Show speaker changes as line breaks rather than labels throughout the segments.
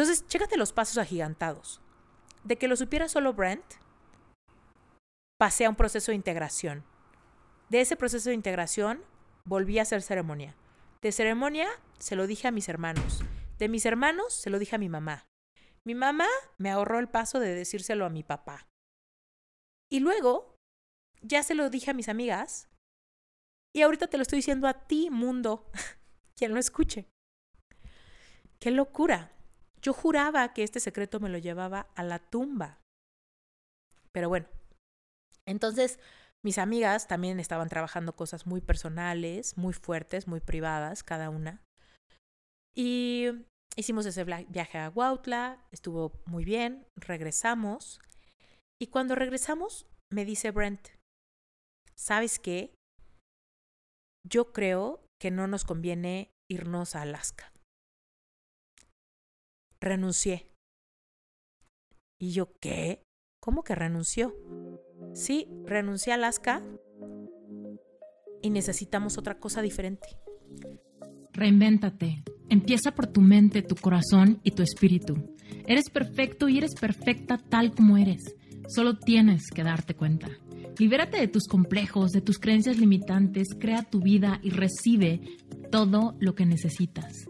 Entonces, chécate los pasos agigantados. De que lo supiera solo Brent, pasé a un proceso de integración. De ese proceso de integración, volví a hacer ceremonia. De ceremonia, se lo dije a mis hermanos. De mis hermanos, se lo dije a mi mamá. Mi mamá me ahorró el paso de decírselo a mi papá. Y luego, ya se lo dije a mis amigas. Y ahorita te lo estoy diciendo a ti, mundo, quien lo escuche. ¡Qué locura! Yo juraba que este secreto me lo llevaba a la tumba. Pero bueno, entonces mis amigas también estaban trabajando cosas muy personales, muy fuertes, muy privadas, cada una. Y hicimos ese viaje a Huautla, estuvo muy bien, regresamos. Y cuando regresamos, me dice Brent, ¿sabes qué? Yo creo que no nos conviene irnos a Alaska. Renuncié. ¿Y yo qué? ¿Cómo que renunció? Sí, renuncié a Alaska y necesitamos otra cosa diferente.
Reinvéntate. Empieza por tu mente, tu corazón y tu espíritu. Eres perfecto y eres perfecta tal como eres. Solo tienes que darte cuenta. Libérate de tus complejos, de tus creencias limitantes, crea tu vida y recibe todo lo que necesitas.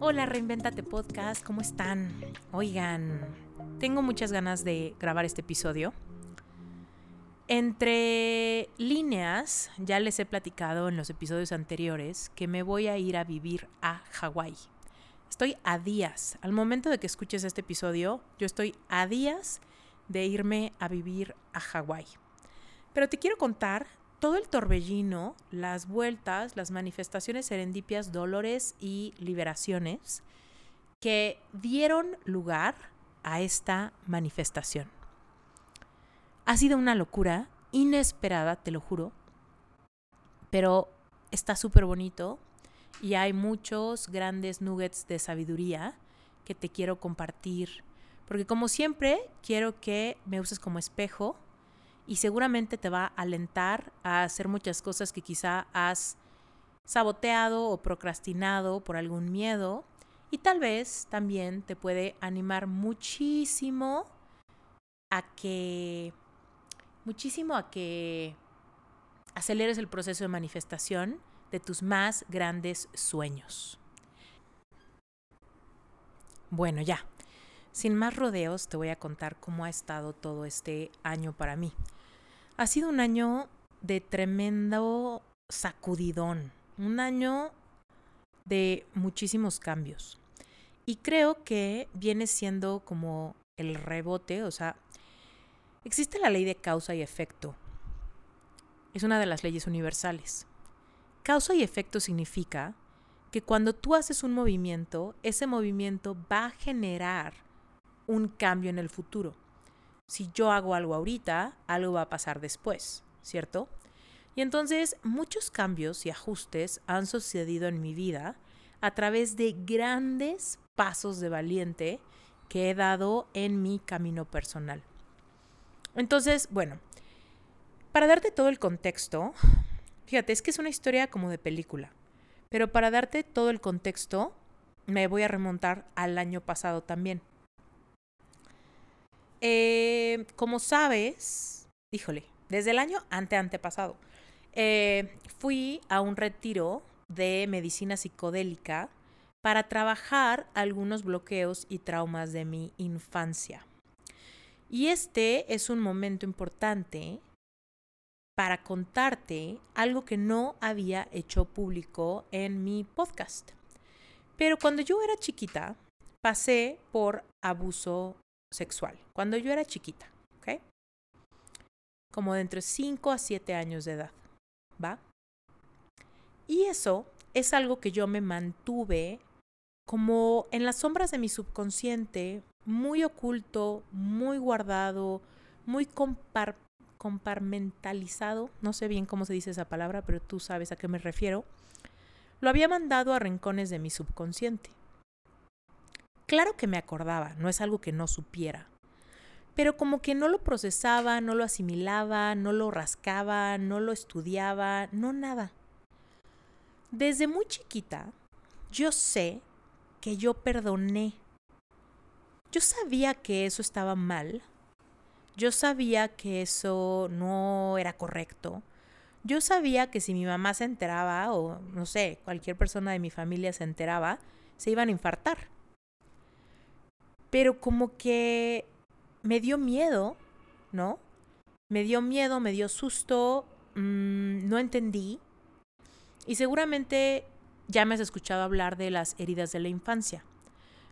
Hola, Reinventate Podcast, ¿cómo están? Oigan, tengo muchas ganas de grabar este episodio entre líneas, ya les he platicado en los episodios anteriores que me voy a ir a vivir a Hawái. Estoy a días. Al momento de que escuches este episodio, yo estoy a días de irme a vivir a Hawái. Pero te quiero contar todo el torbellino, las vueltas, las manifestaciones serendipias, dolores y liberaciones que dieron lugar a esta manifestación. Ha sido una locura, inesperada, te lo juro, pero está súper bonito y hay muchos grandes nuggets de sabiduría que te quiero compartir. Porque como siempre, quiero que me uses como espejo y seguramente te va a alentar a hacer muchas cosas que quizá has saboteado o procrastinado por algún miedo. Y tal vez también te puede animar muchísimo a que muchísimo a que aceleres el proceso de manifestación de tus más grandes sueños. Bueno, ya, sin más rodeos te voy a contar cómo ha estado todo este año para mí. Ha sido un año de tremendo sacudidón, un año de muchísimos cambios. Y creo que viene siendo como el rebote, o sea, Existe la ley de causa y efecto. Es una de las leyes universales. Causa y efecto significa que cuando tú haces un movimiento, ese movimiento va a generar un cambio en el futuro. Si yo hago algo ahorita, algo va a pasar después, ¿cierto? Y entonces muchos cambios y ajustes han sucedido en mi vida a través de grandes pasos de valiente que he dado en mi camino personal. Entonces, bueno, para darte todo el contexto, fíjate, es que es una historia como de película, pero para darte todo el contexto, me voy a remontar al año pasado también. Eh, como sabes, híjole, desde el año ante antepasado, eh, fui a un retiro de medicina psicodélica para trabajar algunos bloqueos y traumas de mi infancia. Y este es un momento importante para contarte algo que no había hecho público en mi podcast. Pero cuando yo era chiquita, pasé por abuso sexual. Cuando yo era chiquita, ¿ok? Como de entre 5 a 7 años de edad, ¿va? Y eso es algo que yo me mantuve como en las sombras de mi subconsciente muy oculto, muy guardado, muy compar comparmentalizado, no sé bien cómo se dice esa palabra, pero tú sabes a qué me refiero, lo había mandado a rincones de mi subconsciente. Claro que me acordaba, no es algo que no supiera, pero como que no lo procesaba, no lo asimilaba, no lo rascaba, no lo estudiaba, no nada. Desde muy chiquita, yo sé que yo perdoné. Yo sabía que eso estaba mal. Yo sabía que eso no era correcto. Yo sabía que si mi mamá se enteraba, o no sé, cualquier persona de mi familia se enteraba, se iban a infartar. Pero como que me dio miedo, ¿no? Me dio miedo, me dio susto, mmm, no entendí. Y seguramente ya me has escuchado hablar de las heridas de la infancia.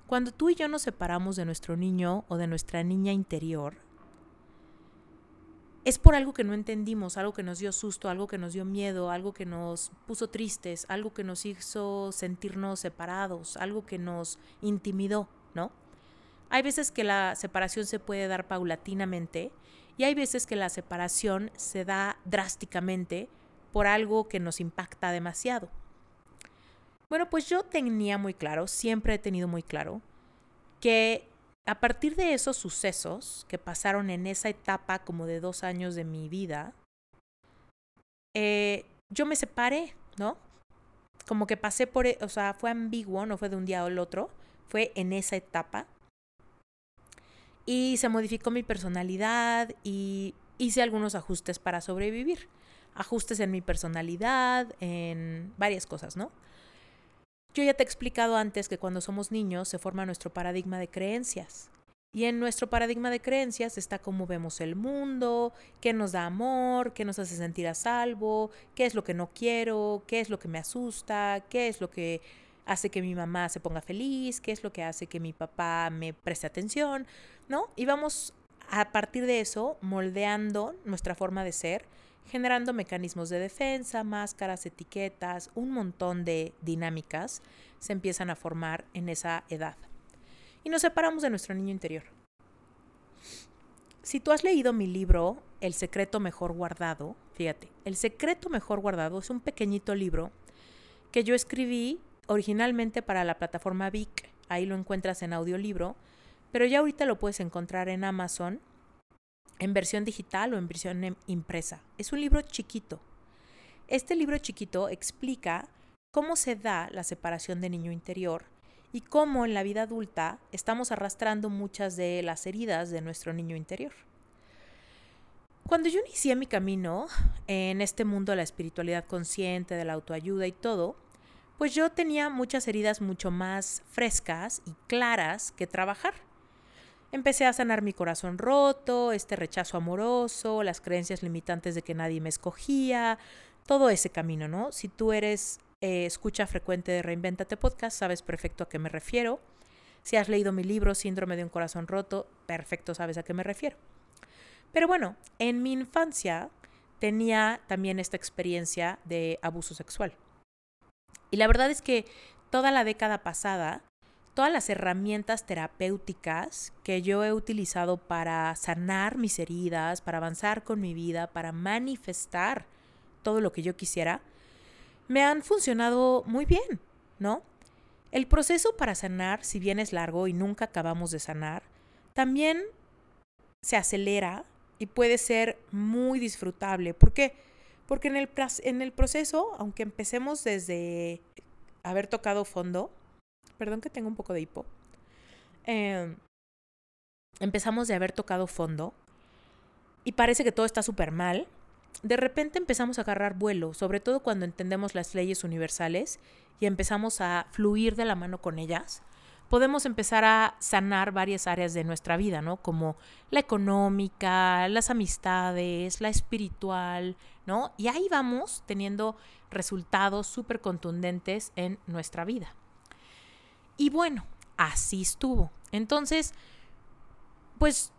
Cuando tú y yo nos separamos de nuestro niño o de nuestra niña interior, es por algo que no entendimos, algo que nos dio susto, algo que nos dio miedo, algo que nos puso tristes, algo que nos hizo sentirnos separados, algo que nos intimidó, ¿no? Hay veces que la separación se puede dar paulatinamente y hay veces que la separación se da drásticamente por algo que nos impacta demasiado. Bueno, pues yo tenía muy claro, siempre he tenido muy claro, que a partir de esos sucesos que pasaron en esa etapa como de dos años de mi vida, eh, yo me separé, ¿no? Como que pasé por, e, o sea, fue ambiguo, no fue de un día al otro, fue en esa etapa y se modificó mi personalidad y hice algunos ajustes para sobrevivir. Ajustes en mi personalidad, en varias cosas, ¿no? Yo ya te he explicado antes que cuando somos niños se forma nuestro paradigma de creencias. Y en nuestro paradigma de creencias está cómo vemos el mundo, qué nos da amor, qué nos hace sentir a salvo, qué es lo que no quiero, qué es lo que me asusta, qué es lo que hace que mi mamá se ponga feliz, qué es lo que hace que mi papá me preste atención, ¿no? Y vamos a partir de eso moldeando nuestra forma de ser, generando mecanismos de defensa, máscaras, etiquetas, un montón de dinámicas se empiezan a formar en esa edad. Y nos separamos de nuestro niño interior. Si tú has leído mi libro, El secreto mejor guardado, fíjate, El secreto mejor guardado es un pequeñito libro que yo escribí originalmente para la plataforma Vic, ahí lo encuentras en audiolibro, pero ya ahorita lo puedes encontrar en Amazon en versión digital o en versión em, impresa. Es un libro chiquito. Este libro chiquito explica cómo se da la separación de niño interior y cómo en la vida adulta estamos arrastrando muchas de las heridas de nuestro niño interior. Cuando yo inicié mi camino en este mundo de la espiritualidad consciente, de la autoayuda y todo, pues yo tenía muchas heridas mucho más frescas y claras que trabajar. Empecé a sanar mi corazón roto, este rechazo amoroso, las creencias limitantes de que nadie me escogía, todo ese camino, ¿no? Si tú eres eh, escucha frecuente de Reinventate Podcast, sabes perfecto a qué me refiero. Si has leído mi libro Síndrome de un corazón roto, perfecto sabes a qué me refiero. Pero bueno, en mi infancia tenía también esta experiencia de abuso sexual. Y la verdad es que toda la década pasada, todas las herramientas terapéuticas que yo he utilizado para sanar mis heridas, para avanzar con mi vida, para manifestar todo lo que yo quisiera, me han funcionado muy bien, ¿no? El proceso para sanar, si bien es largo y nunca acabamos de sanar, también se acelera y puede ser muy disfrutable. ¿Por qué? En el, en el proceso, aunque empecemos desde haber tocado fondo, perdón que tengo un poco de hipo, em, empezamos de haber tocado fondo y parece que todo está súper mal, de repente empezamos a agarrar vuelo, sobre todo cuando entendemos las leyes universales y empezamos a fluir de la mano con ellas podemos empezar a sanar varias áreas de nuestra vida, ¿no? Como la económica, las amistades, la espiritual, ¿no? Y ahí vamos teniendo resultados súper contundentes en nuestra vida. Y bueno, así estuvo. Entonces, pues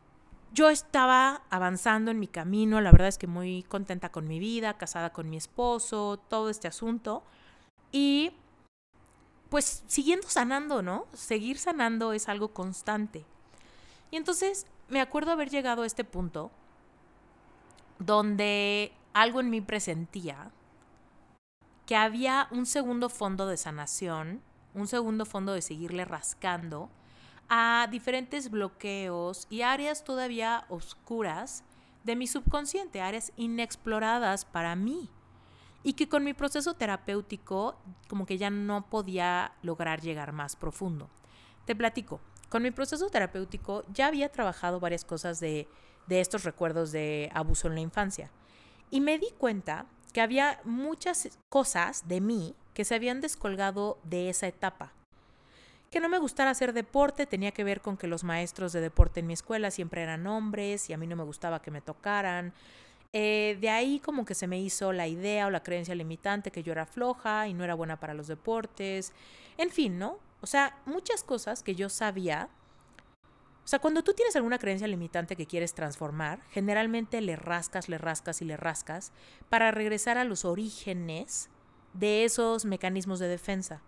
yo estaba avanzando en mi camino, la verdad es que muy contenta con mi vida, casada con mi esposo, todo este asunto. Y pues siguiendo sanando, ¿no? Seguir sanando es algo constante. Y entonces me acuerdo haber llegado a este punto donde algo en mí presentía que había un segundo fondo de sanación, un segundo fondo de seguirle rascando a diferentes bloqueos y áreas todavía oscuras de mi subconsciente, áreas inexploradas para mí. Y que con mi proceso terapéutico como que ya no podía lograr llegar más profundo. Te platico, con mi proceso terapéutico ya había trabajado varias cosas de, de estos recuerdos de abuso en la infancia. Y me di cuenta que había muchas cosas de mí que se habían descolgado de esa etapa. Que no me gustara hacer deporte tenía que ver con que los maestros de deporte en mi escuela siempre eran hombres y a mí no me gustaba que me tocaran. Eh, de ahí como que se me hizo la idea o la creencia limitante que yo era floja y no era buena para los deportes. En fin, ¿no? O sea, muchas cosas que yo sabía o sea, cuando tú tienes alguna creencia limitante que quieres transformar, generalmente le rascas, le rascas y le rascas para regresar a los orígenes de esos mecanismos de defensa.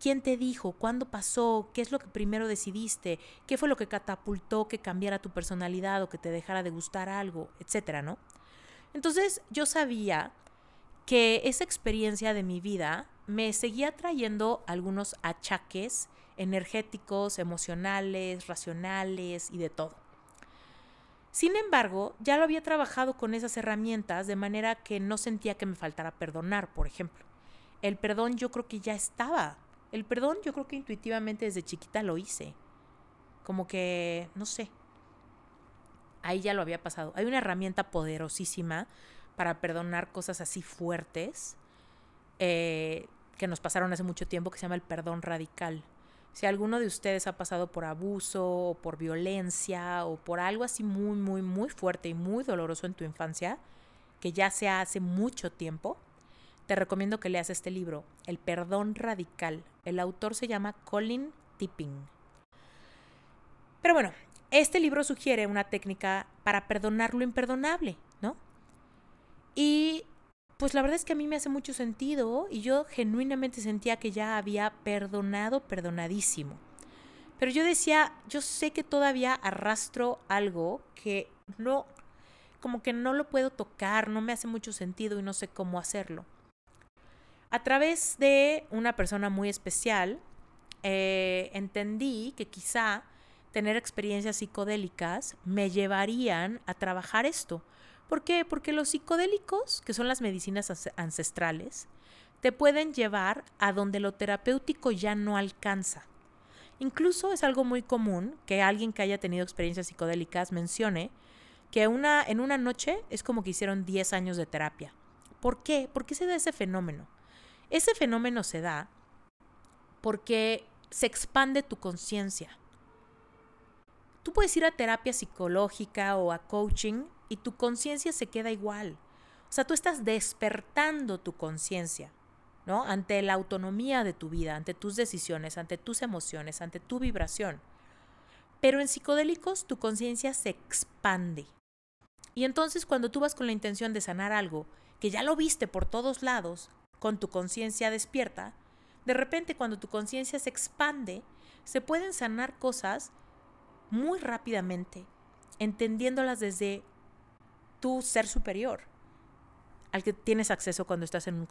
¿Quién te dijo? ¿Cuándo pasó? ¿Qué es lo que primero decidiste? ¿Qué fue lo que catapultó que cambiara tu personalidad o que te dejara de gustar algo? Etcétera, ¿no? Entonces yo sabía que esa experiencia de mi vida me seguía trayendo algunos achaques energéticos, emocionales, racionales y de todo. Sin embargo, ya lo había trabajado con esas herramientas de manera que no sentía que me faltara perdonar, por ejemplo. El perdón yo creo que ya estaba. El perdón yo creo que intuitivamente desde chiquita lo hice. Como que, no sé. Ahí ya lo había pasado. Hay una herramienta poderosísima para perdonar cosas así fuertes eh, que nos pasaron hace mucho tiempo que se llama el perdón radical. Si alguno de ustedes ha pasado por abuso o por violencia o por algo así muy, muy, muy fuerte y muy doloroso en tu infancia, que ya sea hace mucho tiempo, te recomiendo que leas este libro, El Perdón Radical. El autor se llama Colin Tipping. Pero bueno, este libro sugiere una técnica para perdonar lo imperdonable, ¿no? Y pues la verdad es que a mí me hace mucho sentido y yo genuinamente sentía que ya había perdonado, perdonadísimo. Pero yo decía, yo sé que todavía arrastro algo que no, como que no lo puedo tocar, no me hace mucho sentido y no sé cómo hacerlo. A través de una persona muy especial, eh, entendí que quizá tener experiencias psicodélicas me llevarían a trabajar esto ¿Por qué? Porque los psicodélicos, que son las medicinas ancestrales, te pueden llevar a donde lo terapéutico ya no alcanza. Incluso es algo muy común que alguien que haya tenido experiencias psicodélicas mencione que una, en una noche es como que hicieron 10 años de terapia. ¿Por qué? ¿Por qué se da ese fenómeno? Ese fenómeno se da porque se expande tu conciencia. Tú puedes ir a terapia psicológica o a coaching y tu conciencia se queda igual. O sea, tú estás despertando tu conciencia, ¿no? Ante la autonomía de tu vida, ante tus decisiones, ante tus emociones, ante tu vibración. Pero en psicodélicos tu conciencia se expande. Y entonces cuando tú vas con la intención de sanar algo, que ya lo viste por todos lados, con tu conciencia despierta, de repente cuando tu conciencia se expande, se pueden sanar cosas muy rápidamente, entendiéndolas desde tu ser superior al que tienes acceso cuando estás en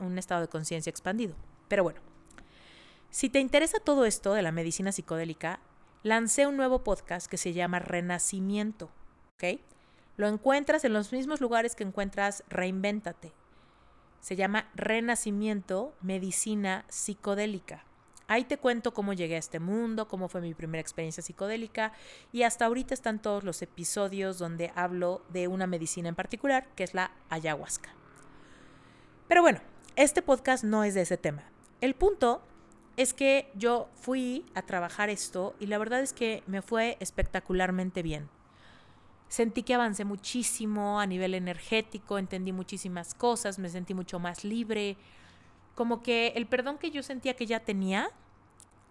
un, estado de conciencia expandido. Pero bueno, si te interesa todo esto de la medicina psicodélica, lancé un nuevo podcast que se llama Renacimiento. ¿Ok? Lo encuentras en los mismos lugares que encuentras Reinvéntate. Se llama Renacimiento Medicina Psicodélica. Ahí te cuento cómo llegué a este mundo, cómo fue mi primera experiencia psicodélica y hasta ahorita están todos los episodios donde hablo de una medicina en particular, que es la ayahuasca. Pero bueno, este podcast no es de ese tema. El punto es que yo fui a trabajar esto y la verdad es que me fue espectacularmente bien. Sentí que avancé muchísimo a nivel energético, entendí muchísimas cosas, me sentí mucho más libre, como que el perdón que yo sentía que ya tenía,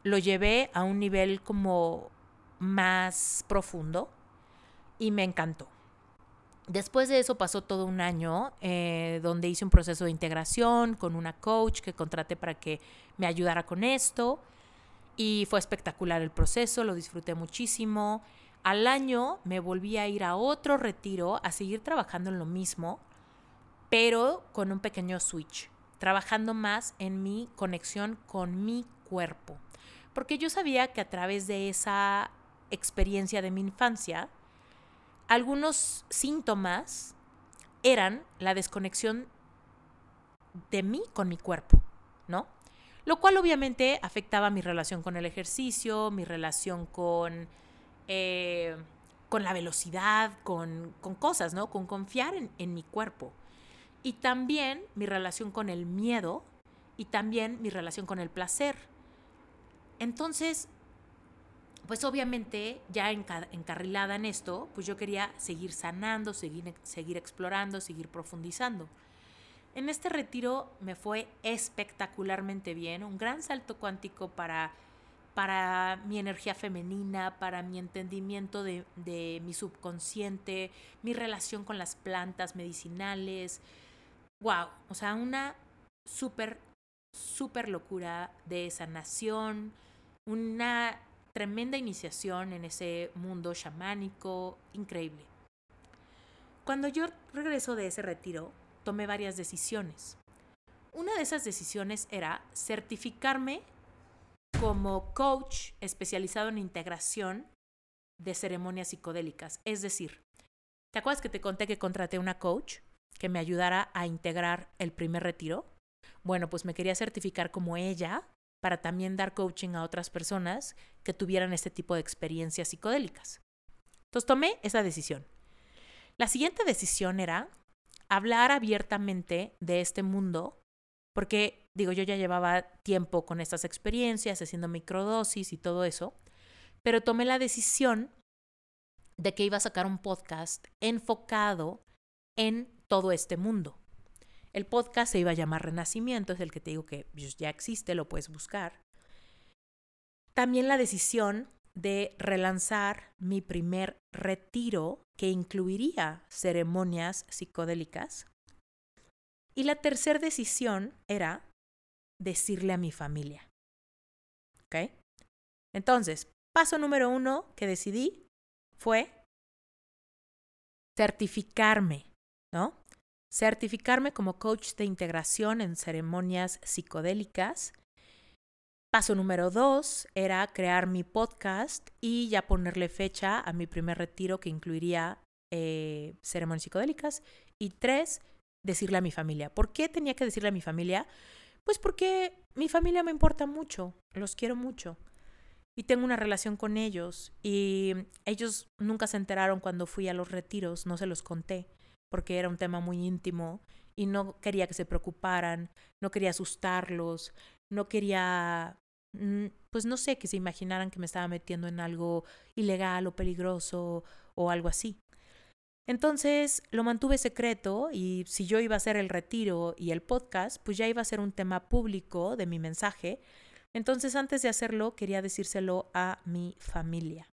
lo llevé a un nivel como más profundo y me encantó. Después de eso pasó todo un año eh, donde hice un proceso de integración con una coach que contraté para que me ayudara con esto. Y fue espectacular el proceso, lo disfruté muchísimo. Al año me volví a ir a otro retiro, a seguir trabajando en lo mismo, pero con un pequeño switch, trabajando más en mi conexión con mi cuerpo. Porque yo sabía que a través de esa experiencia de mi infancia, algunos síntomas eran la desconexión de mí con mi cuerpo, ¿no? Lo cual obviamente afectaba mi relación con el ejercicio, mi relación con, eh, con la velocidad, con, cosas, ¿no? Con confiar en, en mi cuerpo. Y también mi relación con el miedo y también mi relación con el placer. Entonces, pues obviamente ya encarrilada en esto, pues yo quería seguir sanando, seguir, seguir explorando, seguir profundizando. En este retiro me fue espectacularmente bien, un gran salto cuántico para, para mi energía femenina, para mi entendimiento de, mi subconsciente, mi relación con las plantas medicinales. ¡Wow! O sea, una súper, súper locura de sanación, una tremenda iniciación en ese mundo chamánico, increíble. Cuando yo regreso de ese retiro, tomé varias decisiones. Una de esas decisiones era certificarme como coach especializado en integración de ceremonias psicodélicas. Es decir, ¿te acuerdas que te conté que contraté una coach que me ayudara a integrar el primer retiro? Bueno, pues me quería certificar como ella para también dar coaching a otras personas que tuvieran este tipo de experiencias psicodélicas. Entonces tomé esa decisión. La siguiente decisión era hablar abiertamente de este mundo, porque digo, yo ya llevaba tiempo con estas experiencias, haciendo microdosis y todo eso, pero tomé la decisión de que iba a sacar un podcast enfocado en todo este mundo. El podcast se iba a llamar Renacimiento, es el que te digo que pues, ya existe, lo puedes buscar. También la decisión de relanzar mi primer retiro que incluiría ceremonias psicodélicas. Y la tercera decisión era decirle a mi familia. ¿Ok? Entonces, paso número uno que decidí fue certificarme, ¿no? Certificarme como coach de integración en ceremonias psicodélicas Paso número dos era crear mi podcast y ya ponerle fecha a mi primer retiro que incluiría eh, ceremonias psicodélicas. Y tres, decirle a mi familia. ¿Por qué tenía que decirle a mi familia? Pues porque mi familia me importa mucho, los quiero mucho y tengo una relación con ellos y ellos nunca se enteraron cuando fui a los retiros, no se los conté porque era un tema muy íntimo y no quería que se preocuparan, no quería asustarlos, no quería Mm, pues no sé, que se imaginaran que me estaba metiendo en algo ilegal o peligroso o algo así. Entonces lo mantuve secreto y si yo iba a hacer el retiro y el podcast, pues ya iba a ser un tema público de mi mensaje. Entonces antes de hacerlo quería decírselo a mi familia.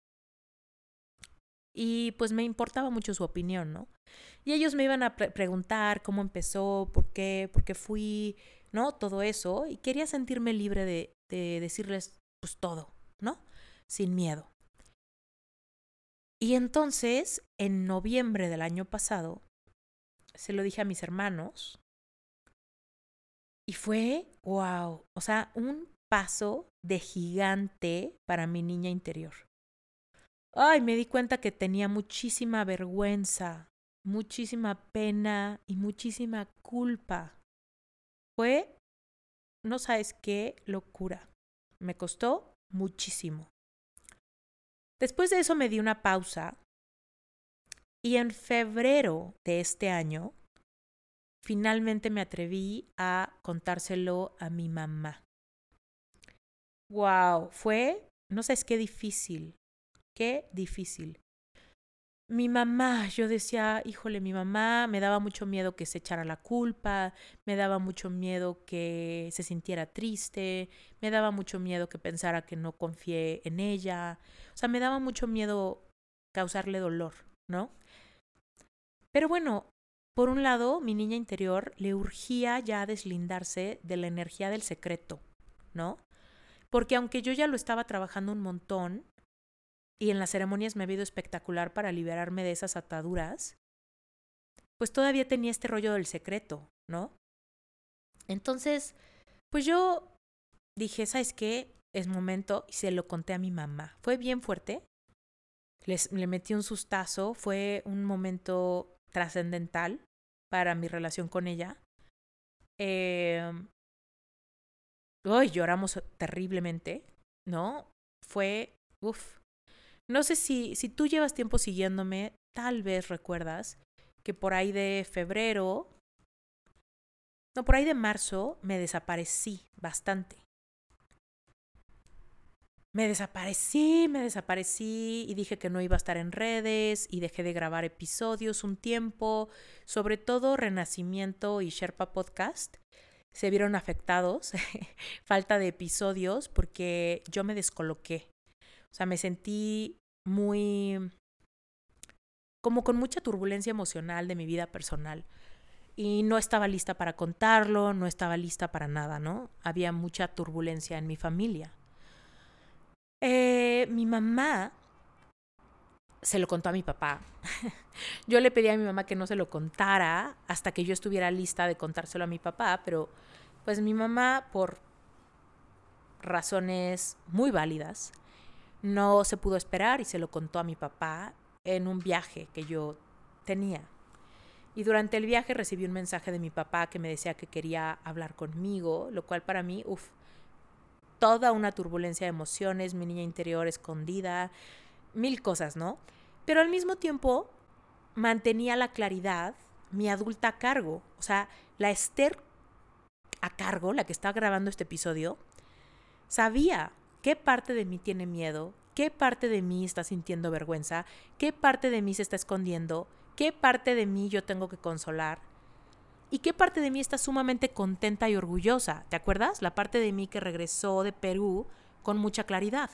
Y pues me importaba mucho su opinión, ¿no? Y ellos me iban a preguntar cómo empezó, por qué, por qué fui, ¿no? Todo eso. Y quería sentirme libre de, de decirles pues todo, ¿no? Sin miedo. Y entonces, en noviembre del año pasado, se lo dije a mis hermanos y fue, wow, o sea, un paso de gigante para mi niña interior. Ay, me di cuenta que tenía muchísima vergüenza, muchísima pena y muchísima culpa. Fue no sabes qué locura. Me costó muchísimo. Después de eso me di una pausa y en febrero de este año finalmente me atreví a contárselo a mi mamá. Wow, fue, no sabes qué difícil, qué difícil. Mi mamá, yo decía, híjole, mi mamá me daba mucho miedo que se echara la culpa, me daba mucho miedo que se sintiera triste, me daba mucho miedo que pensara que no confié en ella, o sea, me daba mucho miedo causarle dolor, ¿no? Pero bueno, por un lado, mi niña interior le urgía ya deslindarse de la energía del secreto, ¿no? porque aunque yo ya lo estaba trabajando un montón y en las ceremonias me ha ido espectacular para liberarme de esas ataduras, pues todavía tenía este rollo del secreto, ¿no? Entonces, pues yo dije, ¿sabes qué? Es momento y se lo conté a mi mamá. Fue bien fuerte. Les, le metí un sustazo, fue un momento trascendental para mi relación con ella. Eh, lloramos terriblemente, ¿no? Fue, uff. No sé si, si tú llevas tiempo siguiéndome, tal vez recuerdas que por ahí de febrero, no, por ahí de marzo me desaparecí bastante. Me desaparecí, me desaparecí y dije que no iba a estar en redes y dejé de grabar episodios un tiempo, sobre todo Renacimiento y Sherpa Podcast se vieron afectados, falta de episodios, porque yo me descoloqué. O sea, me sentí muy, como con mucha turbulencia emocional de mi vida personal. Y no estaba lista para contarlo, no estaba lista para nada, ¿no? Había mucha turbulencia en mi familia. Eh, mi mamá se lo contó a mi papá. yo le pedí a mi mamá que no se lo contara hasta que yo estuviera lista de contárselo a mi papá, pero pues mi mamá, por razones muy válidas, no se pudo esperar y se lo contó a mi papá en un viaje que yo tenía. Y durante el viaje recibí un mensaje de mi papá que me decía que quería hablar conmigo, lo cual para mí, uff, toda una turbulencia de emociones, mi niña interior escondida, mil cosas, ¿no? Pero al mismo tiempo mantenía la claridad mi adulta a cargo, o sea, la Esther a cargo, la que está grabando este episodio, sabía qué parte de mí tiene miedo, qué parte de mí está sintiendo vergüenza, qué parte de mí se está escondiendo, qué parte de mí yo tengo que consolar y qué parte de mí está sumamente contenta y orgullosa. ¿Te acuerdas? La parte de mí que regresó de Perú con mucha claridad.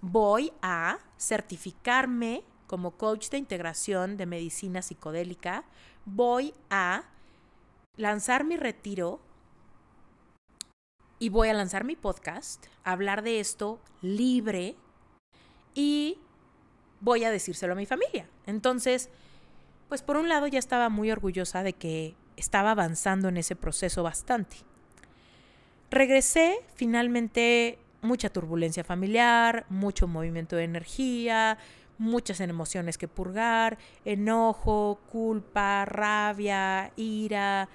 Voy a certificarme como coach de integración de medicina psicodélica. Voy a lanzar mi retiro y voy a lanzar mi podcast, hablar de esto libre y voy a decírselo a mi familia. Entonces, pues por un lado ya estaba muy orgullosa de que estaba avanzando en ese proceso bastante. Regresé, finalmente mucha turbulencia familiar, mucho movimiento de energía, muchas emociones que purgar, enojo, culpa, rabia, ira,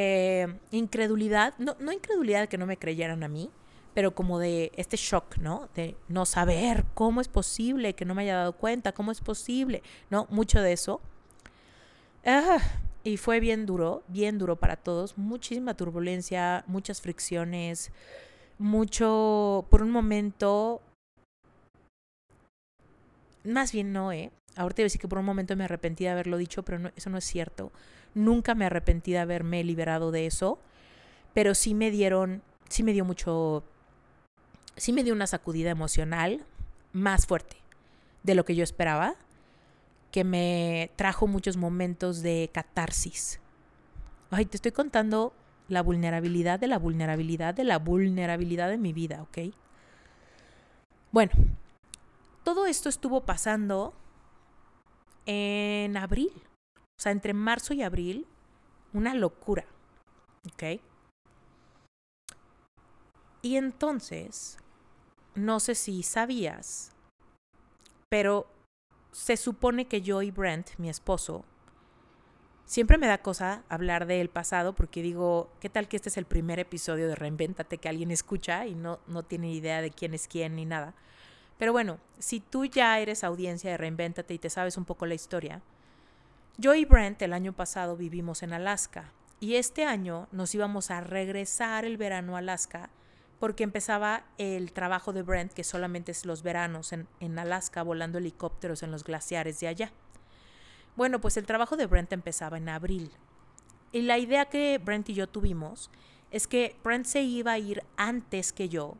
eh, incredulidad, no, no incredulidad que no me creyeran a mí, pero como de este shock, ¿no? De no saber cómo es posible que no me haya dado cuenta, cómo es posible, ¿no? Mucho de eso. Ah, y fue bien duro, bien duro para todos, muchísima turbulencia, muchas fricciones, mucho, por un momento, más bien no, ¿eh? Ahorita voy a decir que por un momento me arrepentí de haberlo dicho, pero eso no es cierto. Nunca me arrepentí de haberme liberado de eso, pero sí me dieron, sí me dio mucho, sí me dio una sacudida emocional más fuerte de lo que yo esperaba, que me trajo muchos momentos de catarsis. Ay, te estoy contando la vulnerabilidad de la vulnerabilidad de la vulnerabilidad de mi vida, ¿ok? Bueno, todo esto estuvo pasando en abril. O sea, entre marzo y abril, una locura. ¿Ok? Y entonces, no sé si sabías, pero se supone que yo y Brent, mi esposo, siempre me da cosa hablar del pasado porque digo, ¿qué tal que este es el primer episodio de Reinventate que alguien escucha y no, no tiene idea de quién es quién ni nada? Pero bueno, si tú ya eres audiencia de Reinventate y te sabes un poco la historia, yo y Brent el año pasado vivimos en Alaska y este año nos íbamos a regresar el verano a Alaska porque empezaba el trabajo de Brent, que solamente es los veranos en, en, Alaska volando helicópteros en los glaciares de allá. Bueno, pues el trabajo de Brent empezaba en abril. Y la idea que Brent y yo tuvimos es que Brent se iba a ir antes que yo,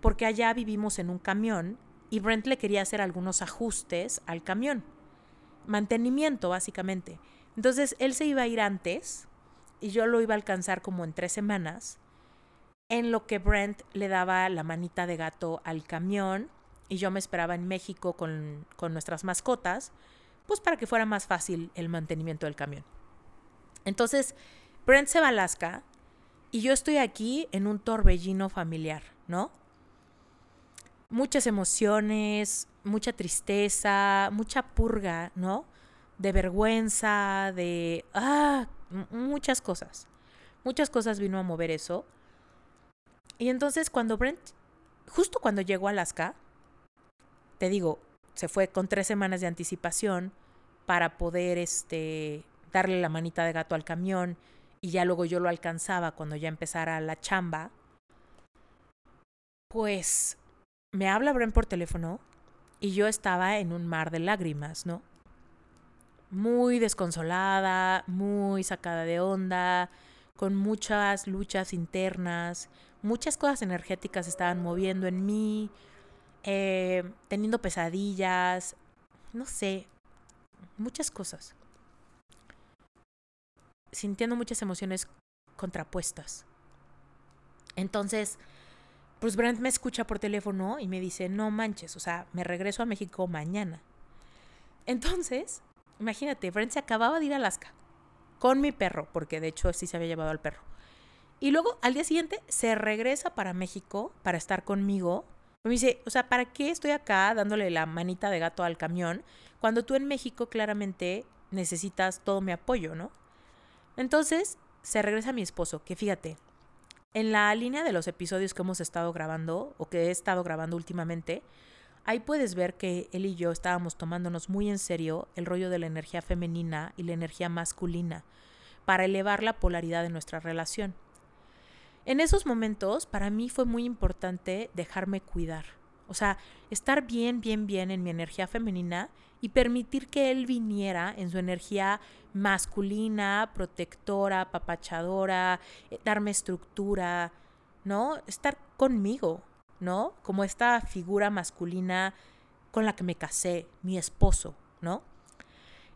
porque allá vivimos en un camión y Brent le quería hacer algunos ajustes al camión mantenimiento, básicamente. Entonces él se iba a ir antes y yo lo iba a alcanzar como en tres semanas. en lo que Brent le daba la manita de gato al camión y yo me esperaba en México con, con nuestras mascotas, pues para que fuera más fácil el mantenimiento del camión. Entonces, Brent se va a Alaska y yo estoy aquí en un torbellino familiar, ¿no? Muchas emociones, mucha tristeza, mucha purga, ¿no? De vergüenza, de... Ah, muchas cosas. Muchas cosas vino a mover eso. Y entonces cuando Brent, justo cuando llegó a Alaska, te digo, se fue con tres semanas de anticipación para poder este, darle la manita de gato al camión y ya luego yo lo alcanzaba cuando ya empezara la chamba, pues me habla Bren por teléfono y yo estaba en un mar de lágrimas, ¿no? Muy desconsolada, muy sacada de onda, con muchas luchas internas, muchas cosas energéticas estaban moviendo en mí, eh, teniendo pesadillas, no sé, muchas cosas. Sintiendo muchas emociones contrapuestas. Entonces, pues Brent me escucha por teléfono y me dice, no manches, o sea, me regreso a México mañana. Entonces, imagínate, Brent se acababa de ir a Alaska con mi perro, porque de hecho sí se había llevado al perro. Y luego al día siguiente se regresa para México para estar conmigo. Me dice, o sea, ¿para qué estoy acá dándole la manita de gato al camión cuando tú en México claramente necesitas todo mi apoyo, ¿no? Entonces se regresa mi esposo, que fíjate, en la línea de los episodios que hemos estado grabando o que he estado grabando últimamente, ahí puedes ver que él y yo estábamos tomándonos muy en serio el rollo de la energía femenina y la energía masculina para elevar la polaridad de nuestra relación. En esos momentos, para mí fue muy importante dejarme cuidar. O sea, estar bien, bien, bien en mi energía femenina y permitir que él viniera en su energía masculina, protectora, papachadora, eh, darme estructura, ¿no? Estar conmigo, ¿no? Como esta figura masculina con la que me casé, mi esposo, ¿no?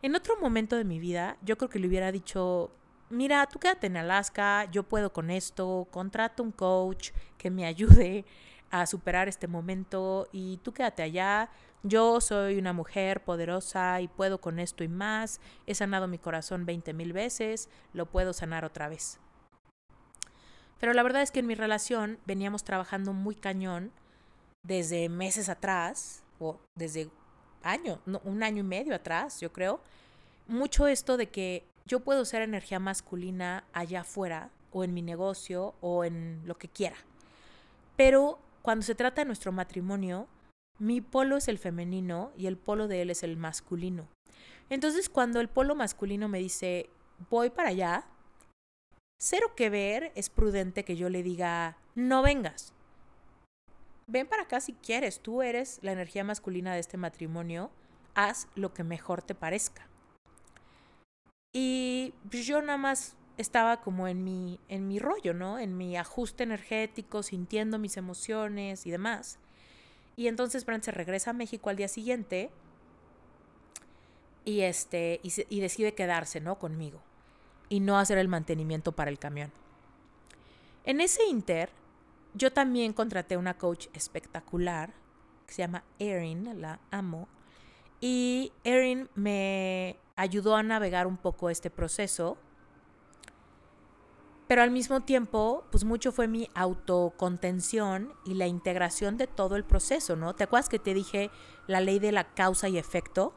En otro momento de mi vida, yo creo que le hubiera dicho, mira, tú quédate en Alaska, yo puedo con esto, contrato un coach que me ayude a superar este momento y tú quédate allá. Yo soy una mujer poderosa y puedo con esto y más. He sanado mi corazón 20 mil veces, lo puedo sanar otra vez. Pero la verdad es que en mi relación veníamos trabajando muy cañón desde meses atrás, o desde año, un año y medio atrás, yo creo. Mucho esto de que yo puedo ser energía masculina allá afuera, o en mi negocio, o en lo que quiera. Pero cuando se trata de nuestro matrimonio, mi polo es el femenino y el polo de él es el masculino. Entonces, cuando el polo masculino me dice, voy para allá, cero que ver, es prudente que yo le diga, no vengas. Ven para acá si quieres, tú eres la energía masculina de este matrimonio, haz lo que mejor te parezca. Y yo nada más estaba como en mi, en mi rollo, ¿no? En mi ajuste energético, sintiendo mis emociones y demás. Y entonces Brent se regresa a México al día siguiente y, este, y, y decide quedarse, ¿no? Conmigo y no hacer el mantenimiento para el camión. En ese inter, yo también contraté una coach espectacular que se llama Erin, la amo, y Erin me ayudó a navegar un poco este proceso pero al mismo tiempo, pues mucho fue mi autocontención y la integración de todo el proceso, ¿no? ¿Te acuerdas que te dije la ley de la causa y efecto?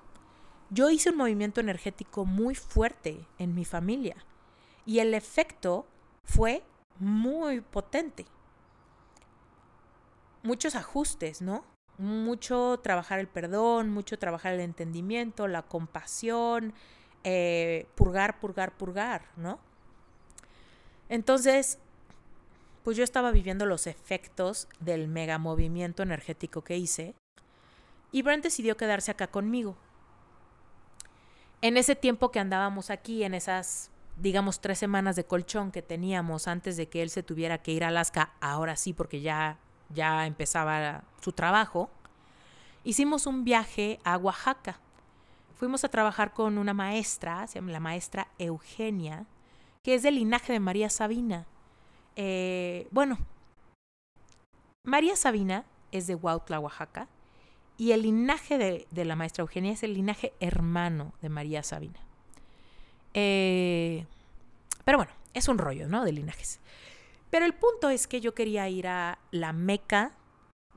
Yo hice un movimiento energético muy fuerte en mi familia y el efecto fue muy potente. Muchos ajustes, ¿no? Mucho trabajar el perdón, mucho trabajar el entendimiento, la compasión, eh, purgar, purgar, purgar, ¿no? Entonces, pues yo estaba viviendo los efectos del mega movimiento energético que hice y Brent decidió quedarse acá conmigo. En ese tiempo que andábamos aquí, en esas, digamos, tres semanas de colchón que teníamos antes de que él se tuviera que ir a Alaska, ahora sí, porque ya, ya empezaba su trabajo, hicimos un viaje a Oaxaca. Fuimos a trabajar con una maestra, se llama la maestra Eugenia, que es del linaje de María Sabina. Eh, bueno, María Sabina es de Huautla, Oaxaca, y el linaje de, la maestra Eugenia es el linaje hermano de María Sabina. Eh, pero bueno, es un rollo, ¿no? De linajes. Pero el punto es que yo quería ir a la meca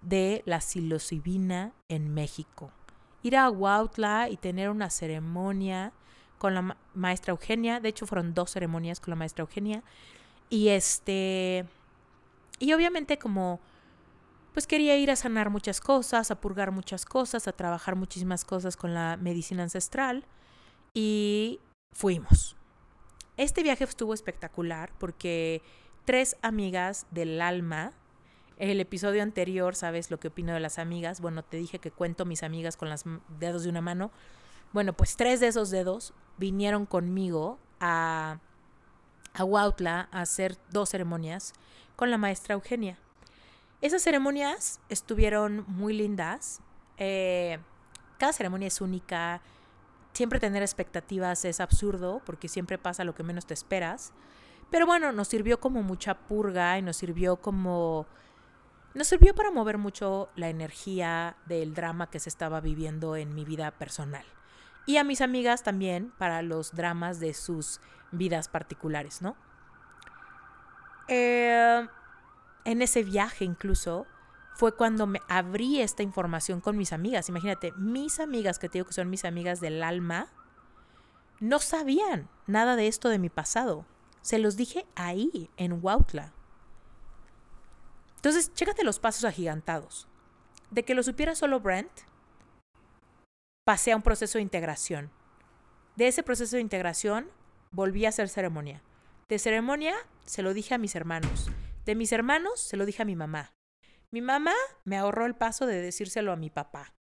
de la psilocibina en México. Ir a Huautla y tener una ceremonia con la ma maestra Eugenia. De hecho, fueron dos ceremonias con la maestra Eugenia. Y este. Y obviamente, como. Pues quería ir a sanar muchas cosas, a purgar muchas cosas, a trabajar muchísimas cosas con la medicina ancestral. Y fuimos. Este viaje estuvo espectacular porque tres amigas del alma. El episodio anterior, ¿sabes lo que opino de las amigas? Bueno, te dije que cuento mis amigas con los dedos de una mano. Bueno, pues tres de esos dedos vinieron conmigo a, a Huautla a hacer dos ceremonias con la maestra Eugenia. Esas ceremonias estuvieron muy lindas. Eh, cada ceremonia es única. Siempre tener expectativas es absurdo porque siempre pasa lo que menos te esperas. Pero bueno, nos sirvió como mucha purga y nos sirvió como... Nos sirvió para mover mucho la energía del drama que se estaba viviendo en mi vida personal. Y a mis amigas también para los dramas de sus vidas particulares, ¿no? Eh, en ese viaje incluso fue cuando me abrí esta información con mis amigas. Imagínate, mis amigas, que te digo que son mis amigas del alma, no sabían nada de esto de mi pasado. Se los dije ahí, en Huautla. Entonces, chécate los pasos agigantados. De que lo supiera solo Brent, pasé a un proceso de integración. De ese proceso de integración, volví a hacer ceremonia. De ceremonia, se lo dije a mis hermanos. De mis hermanos, se lo dije a mi mamá. Mi mamá me ahorró el paso de decírselo a mi papá.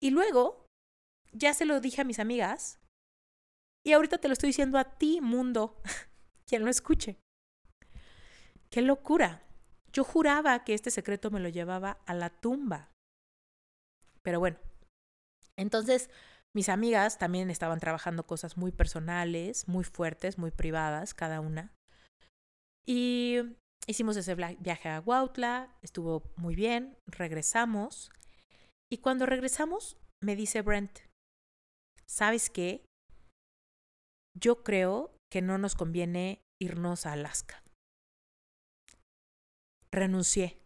Y luego, ya se lo dije a mis amigas y ahorita te lo estoy diciendo a ti, mundo, quien lo escuche. ¡Qué locura! Yo juraba que este secreto me lo llevaba a la tumba. Pero bueno, entonces mis amigas también estaban trabajando cosas muy personales, muy fuertes, muy privadas, cada una. Y hicimos ese viaje a Huautla, estuvo muy bien, regresamos. Y cuando regresamos, me dice Brent, ¿sabes qué? yo creo que no nos conviene irnos a Alaska. Renuncié.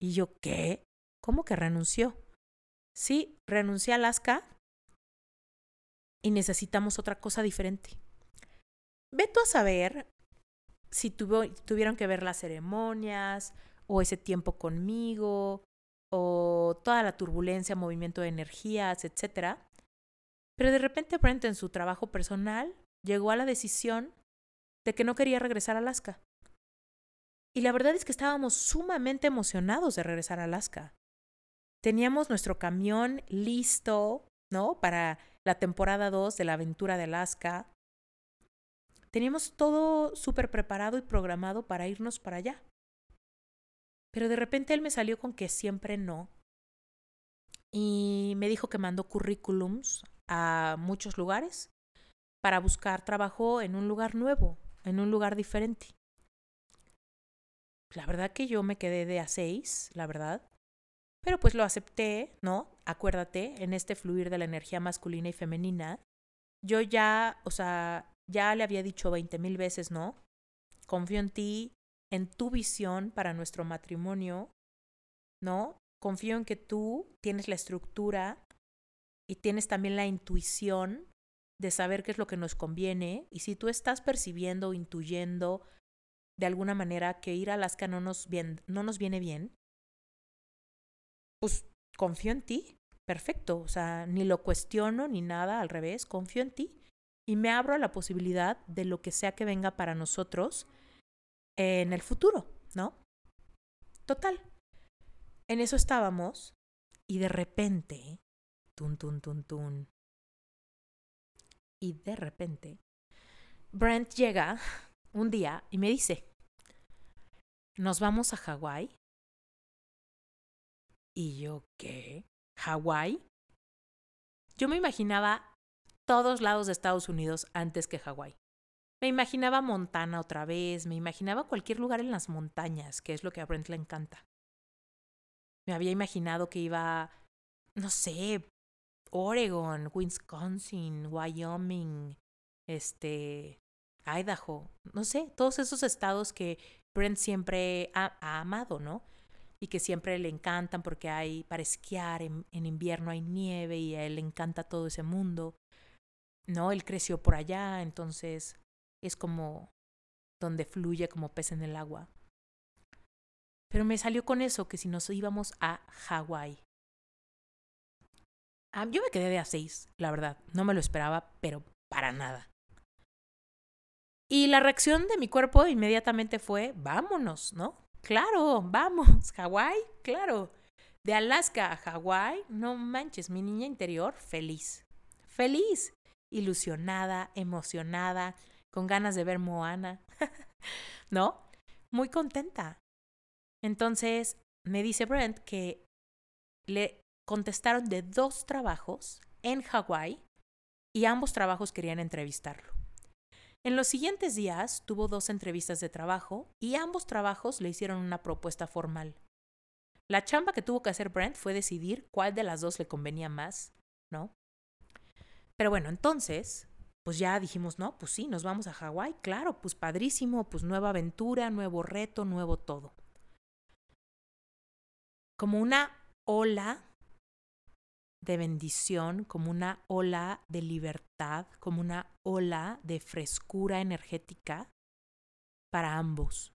¿Y yo qué? ¿Cómo que renunció? Sí, renuncié a Alaska y necesitamos otra cosa diferente. Ve a saber si tuvieron que ver las ceremonias o ese tiempo conmigo o toda la turbulencia, movimiento de energías, etcétera. Pero de repente Brent en su trabajo personal llegó a la decisión de que no quería regresar a Alaska. Y la verdad es que estábamos sumamente emocionados de regresar a Alaska. Teníamos nuestro camión listo, ¿no? Para la temporada 2 de la aventura de Alaska. Teníamos todo súper preparado y programado para irnos para allá. Pero de repente él me salió con que siempre no. Y me dijo que mandó currículums a muchos lugares para buscar trabajo en un lugar nuevo, en un lugar diferente. La verdad que yo me quedé de a seis, la verdad. Pero pues lo acepté, ¿no? Acuérdate, en este fluir de la energía masculina y femenina, yo ya, o sea, ya le había dicho veinte mil veces, ¿no? Confío en ti, en tu visión para nuestro matrimonio, ¿no? Confío en que tú tienes la estructura y tienes también la intuición de saber qué es lo que nos conviene. Y si tú estás percibiendo intuyendo de alguna manera que ir a Alaska no nos, no nos viene bien, pues confío en ti. Perfecto. O sea, ni lo cuestiono ni nada, al revés, confío en ti. Y me abro a la posibilidad de lo que sea que venga para nosotros en el futuro, ¿no? Total. En eso estábamos y de repente Tun, tun, tun, tun. Y de repente, Brent llega un día y me dice, nos vamos a Hawái. Y yo, ¿qué? ¿Hawái? Yo me imaginaba todos lados de Estados Unidos antes que Hawái. Me imaginaba Montana otra vez, me imaginaba cualquier lugar en las montañas, que es lo que a Brent le encanta. Me había imaginado que iba, no sé, Oregon, Wisconsin, Wyoming, este, Idaho, no sé, todos esos estados que Brent siempre ha, amado, ¿no? Y que siempre le encantan porque hay para esquiar, en, en invierno hay nieve y a él le encanta todo ese mundo. ¿no? Él creció por allá, entonces es como donde fluye como pez en el agua. Pero me salió con eso, que si nos íbamos a Hawái. Ah, yo me quedé de a seis, la verdad. No me lo esperaba, pero para nada. Y la reacción de mi cuerpo inmediatamente fue, vámonos, ¿no? Claro, vamos, Hawái, claro. De Alaska a Hawái, no manches, mi niña interior feliz. Feliz ilusionada, emocionada, con ganas de ver Moana, ¿no? Muy contenta. Entonces me dice Brent que le contestaron de dos trabajos en Hawái y ambos trabajos querían entrevistarlo. En los siguientes días tuvo dos entrevistas de trabajo y ambos trabajos le hicieron una propuesta formal. La chamba que tuvo que hacer Brent fue decidir cuál de las dos le convenía más, ¿no? Pero bueno, entonces, pues ya dijimos, no, pues sí, nos vamos a Hawái, claro, pues padrísimo, pues nueva aventura, nuevo reto, nuevo todo. Como una ola de bendición, como una ola de libertad, como una ola de frescura energética para ambos.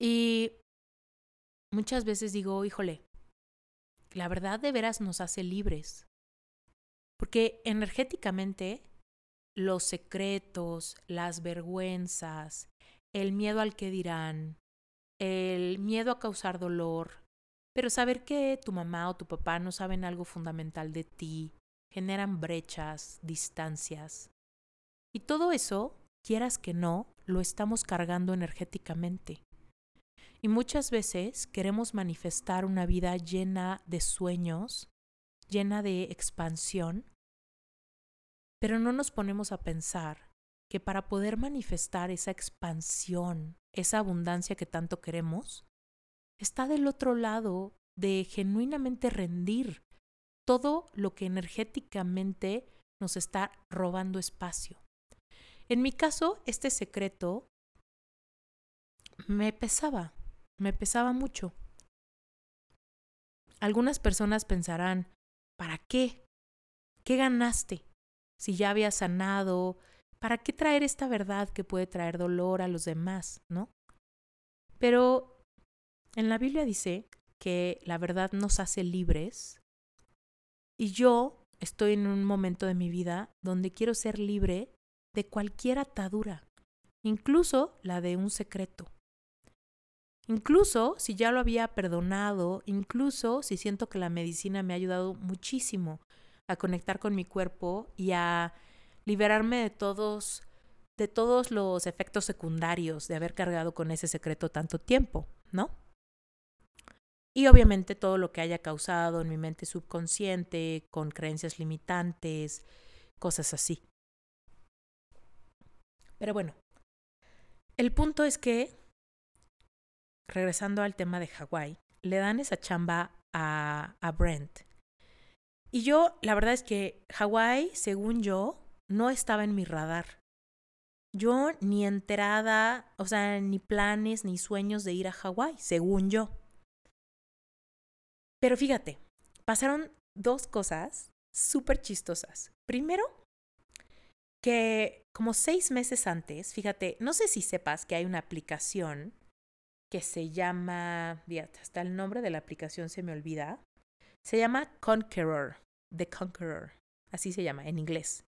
Y muchas veces digo, híjole, la verdad de veras nos hace libres. Porque energéticamente los secretos, las vergüenzas, el miedo al que dirán, el miedo a causar dolor, pero saber que tu mamá o tu papá no saben algo fundamental de ti, generan brechas, distancias. Y todo eso, quieras que no, lo estamos cargando energéticamente. Y muchas veces queremos manifestar una vida llena de sueños, llena de expansión, pero no nos ponemos a pensar que para poder manifestar esa expansión, esa abundancia que tanto queremos, está del otro lado de genuinamente rendir todo lo que energéticamente nos está robando espacio. En mi caso, este secreto me pesaba, me pesaba mucho. Algunas personas pensarán, ¿para qué? ¿Qué ganaste? si ya había sanado, ¿para qué traer esta verdad que puede traer dolor a los demás, no? Pero en la Biblia dice que la verdad nos hace libres y yo estoy en un momento de mi vida donde quiero ser libre de cualquier atadura, incluso la de un secreto. Incluso si ya lo había perdonado, incluso si siento que la medicina me ha ayudado muchísimo a conectar con mi cuerpo y a liberarme de todos de todos los efectos secundarios de haber cargado con ese secreto tanto tiempo, ¿no? Y obviamente todo lo que haya causado en mi mente subconsciente, con creencias limitantes, cosas así. Pero bueno, el punto es que, regresando al tema de Hawái, le dan esa chamba a, a Brent y yo, la verdad es que Hawái, según yo, no estaba en mi radar. Yo ni enterada, o sea, ni planes ni sueños de ir a Hawái, según yo. Pero fíjate, pasaron dos cosas súper chistosas. Primero, que como seis meses antes, fíjate, no sé si sepas que hay una aplicación que se llama, hasta el nombre de la aplicación se me olvida, se llama Conqueror, The Conqueror, así se llama en inglés.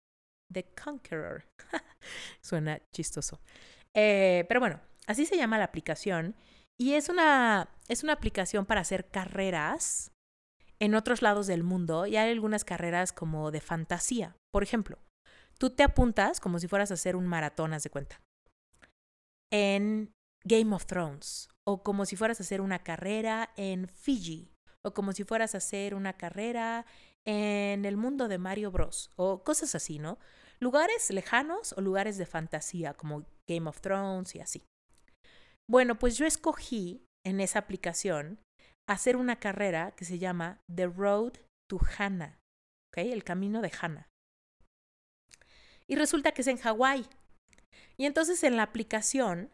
The Conqueror. Suena chistoso. Eh, pero bueno, así se llama la aplicación y es una, es una aplicación para hacer carreras en otros lados del mundo y hay algunas carreras como de fantasía. Por ejemplo, tú te apuntas como si fueras a hacer un maratón, haz de cuenta, en Game of Thrones o como si fueras a hacer una carrera en Fiji o como si fueras a hacer una carrera en el mundo de Mario Bros. o cosas así, ¿no? Lugares lejanos o lugares de fantasía, como Game of Thrones y así. Bueno, pues yo escogí en esa aplicación hacer una carrera que se llama The Road to Hana, ¿ok? El camino de Hana. Y resulta que es en Hawái. Y entonces en la aplicación,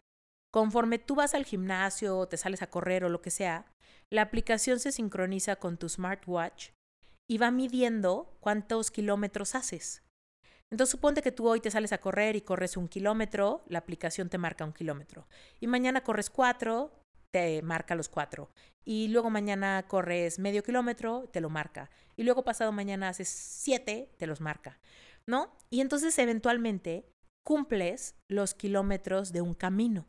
conforme tú vas al gimnasio, te sales a correr o lo que sea, la aplicación se sincroniza con tu smartwatch y va midiendo cuántos kilómetros haces. Entonces suponte que tú hoy te sales a correr y corres un kilómetro, la aplicación te marca un kilómetro. Y mañana corres cuatro, te marca los cuatro. Y luego mañana corres medio kilómetro, te lo marca. Y luego pasado mañana haces siete, te los marca. ¿No? Y entonces eventualmente cumples los kilómetros de un camino.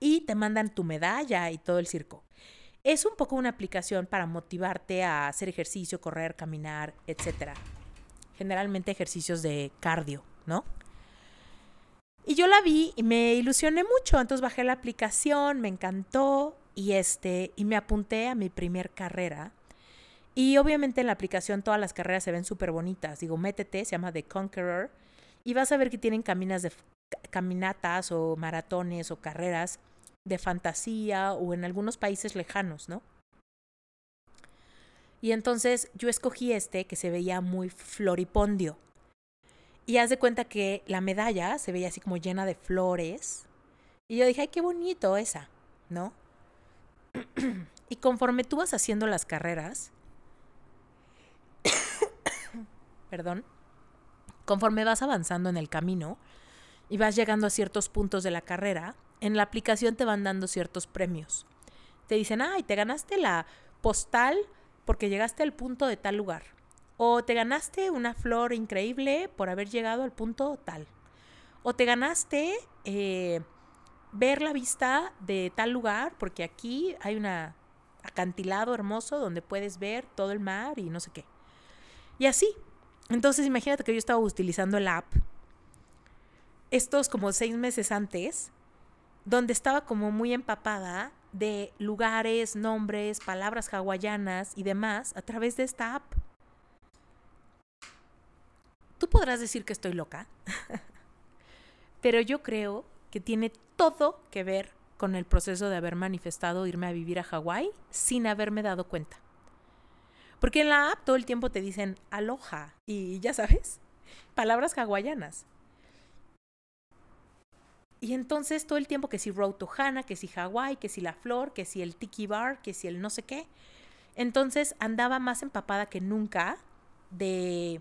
Y te mandan tu medalla y todo el circo. Es un poco una aplicación para motivarte a hacer ejercicio, correr, caminar, etc. Generalmente ejercicios de cardio, ¿no? Y yo la vi y me ilusioné mucho, entonces bajé la aplicación, me encantó y este y me apunté a mi primer carrera. Y obviamente en la aplicación todas las carreras se ven súper bonitas. Digo, métete, se llama The Conqueror y vas a ver que tienen caminas de caminatas o maratones o carreras de fantasía o en algunos países lejanos, ¿no? Y entonces yo escogí este que se veía muy floripondio. Y haz de cuenta que la medalla se veía así como llena de flores. Y yo dije, ay, qué bonito esa, ¿no? y conforme tú vas haciendo las carreras, perdón, conforme vas avanzando en el camino y vas llegando a ciertos puntos de la carrera, en la aplicación te van dando ciertos premios. Te dicen, ay, te ganaste la postal porque llegaste al punto de tal lugar. O te ganaste una flor increíble por haber llegado al punto tal. O te ganaste eh, ver la vista de tal lugar porque aquí hay un acantilado hermoso donde puedes ver todo el mar y no sé qué. Y así. Entonces imagínate que yo estaba utilizando el app estos como seis meses antes donde estaba como muy empapada de lugares, nombres, palabras hawaianas y demás a través de esta app. Tú podrás decir que estoy loca, pero yo creo que tiene todo que ver con el proceso de haber manifestado irme a vivir a Hawái sin haberme dado cuenta. Porque en la app todo el tiempo te dicen aloha y ya sabes, palabras hawaianas. Y entonces todo el tiempo que si Road to Hana, que si Hawái, que si la flor, que si el tiki bar, que si el no sé qué. Entonces andaba más empapada que nunca de,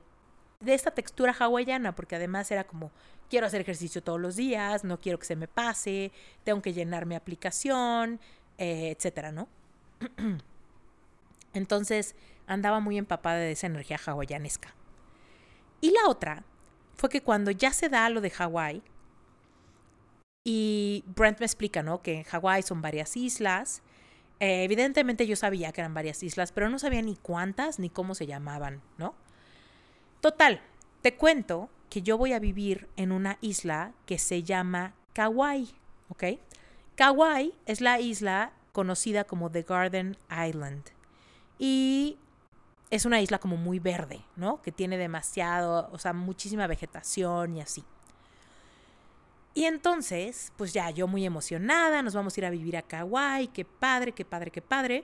de esta textura hawaiana, porque además era como, quiero hacer ejercicio todos los días, no quiero que se me pase, tengo que llenar mi aplicación, eh, etcétera, ¿no? Entonces andaba muy empapada de esa energía hawaianesca. Y la otra fue que cuando ya se da lo de Hawái, y Brent me explica, ¿no? Que en Hawái son varias islas. Eh, evidentemente yo sabía que eran varias islas, pero no sabía ni cuántas ni cómo se llamaban, ¿no? Total, te cuento que yo voy a vivir en una isla que se llama Kauai, ¿ok? Kauai es la isla conocida como The Garden Island. Y es una isla como muy verde, ¿no? Que tiene demasiado, o sea, muchísima vegetación y así. Y entonces, pues ya yo muy emocionada, nos vamos a ir a vivir a Kauai, qué padre, qué padre, qué padre.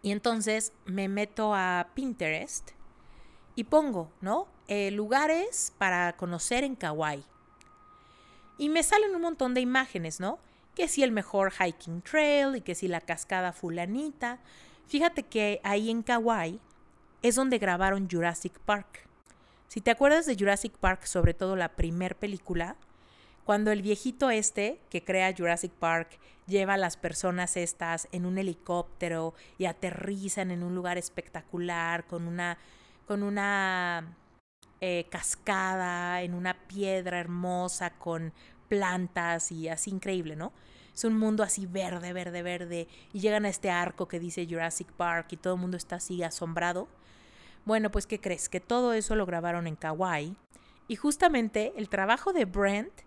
Y entonces me meto a Pinterest y pongo, ¿no? Eh, lugares para conocer en Kauai. Y me salen un montón de imágenes, ¿no? Que si el mejor hiking trail y que si la cascada fulanita. Fíjate que ahí en Kauai es donde grabaron Jurassic Park. Si te acuerdas de Jurassic Park, sobre todo la primer película, cuando el viejito este que crea Jurassic Park lleva a las personas estas en un helicóptero y aterrizan en un lugar espectacular con una, con una eh, cascada, en una piedra hermosa, con plantas y así increíble, ¿no? Es un mundo así verde, verde, verde. Y llegan a este arco que dice Jurassic Park y todo el mundo está así asombrado. Bueno, pues ¿qué crees? Que todo eso lo grabaron en Kauai. Y justamente el trabajo de Brent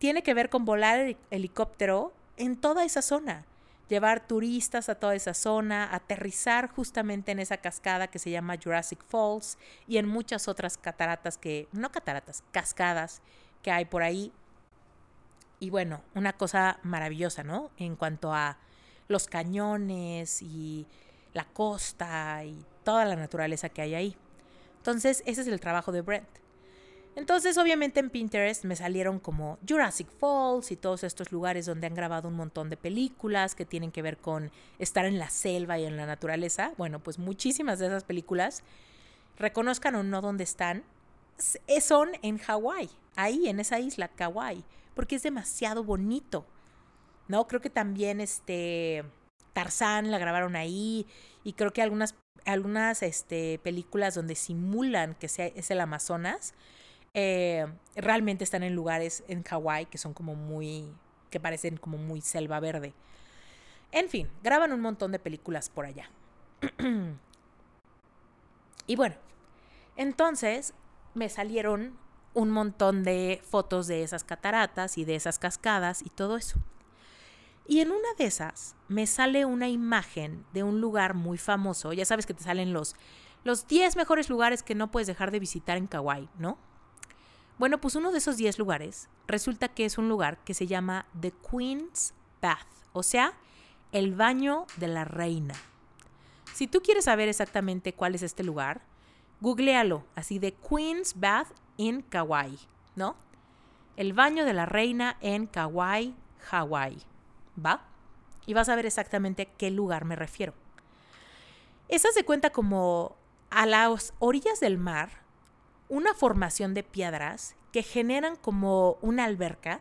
tiene que ver con volar el helicóptero en toda esa zona. llevar turistas a toda esa zona, aterrizar justamente en esa cascada que se llama Jurassic Falls y en muchas otras cataratas que, no cataratas, cascadas que hay por ahí. Y bueno, una cosa maravillosa, ¿no? En cuanto a los cañones y la costa y toda la naturaleza que hay ahí. Entonces, ese es el trabajo de Brent. Entonces, obviamente en Pinterest me salieron como Jurassic Falls y todos estos lugares donde han grabado un montón de películas que tienen que ver con estar en la selva y en la naturaleza. Bueno, pues muchísimas de esas películas, reconozcan o no dónde están, eh, son en Hawái, ahí en esa isla, Kauai, porque es demasiado bonito. ¿No? Creo que también este Tarzán la grabaron ahí y creo que algunas algunas este, películas donde simulan que sea, es el Amazonas, eh, realmente están en lugares en Hawái que son como muy, que parecen como muy selva verde. En fin, graban un montón de películas por allá. y bueno, entonces me salieron un montón de fotos de esas cataratas y de esas cascadas y todo eso. Y en una de esas me sale una imagen de un lugar muy famoso. Ya sabes que te salen los, los 10 mejores lugares que no puedes dejar de visitar en Kauai, ¿no? Bueno, pues uno de esos 10 lugares resulta que es un lugar que se llama The Queen's Bath, o sea, el baño de la reina. Si tú quieres saber exactamente cuál es este lugar, googlealo, así de Queen's Bath in Kauai, ¿no? El baño de la reina en Kauai, Hawái. ¿va? Y vas a ver exactamente a qué lugar me refiero. Esa se cuenta como a las orillas del mar, una formación de piedras que generan como una alberca,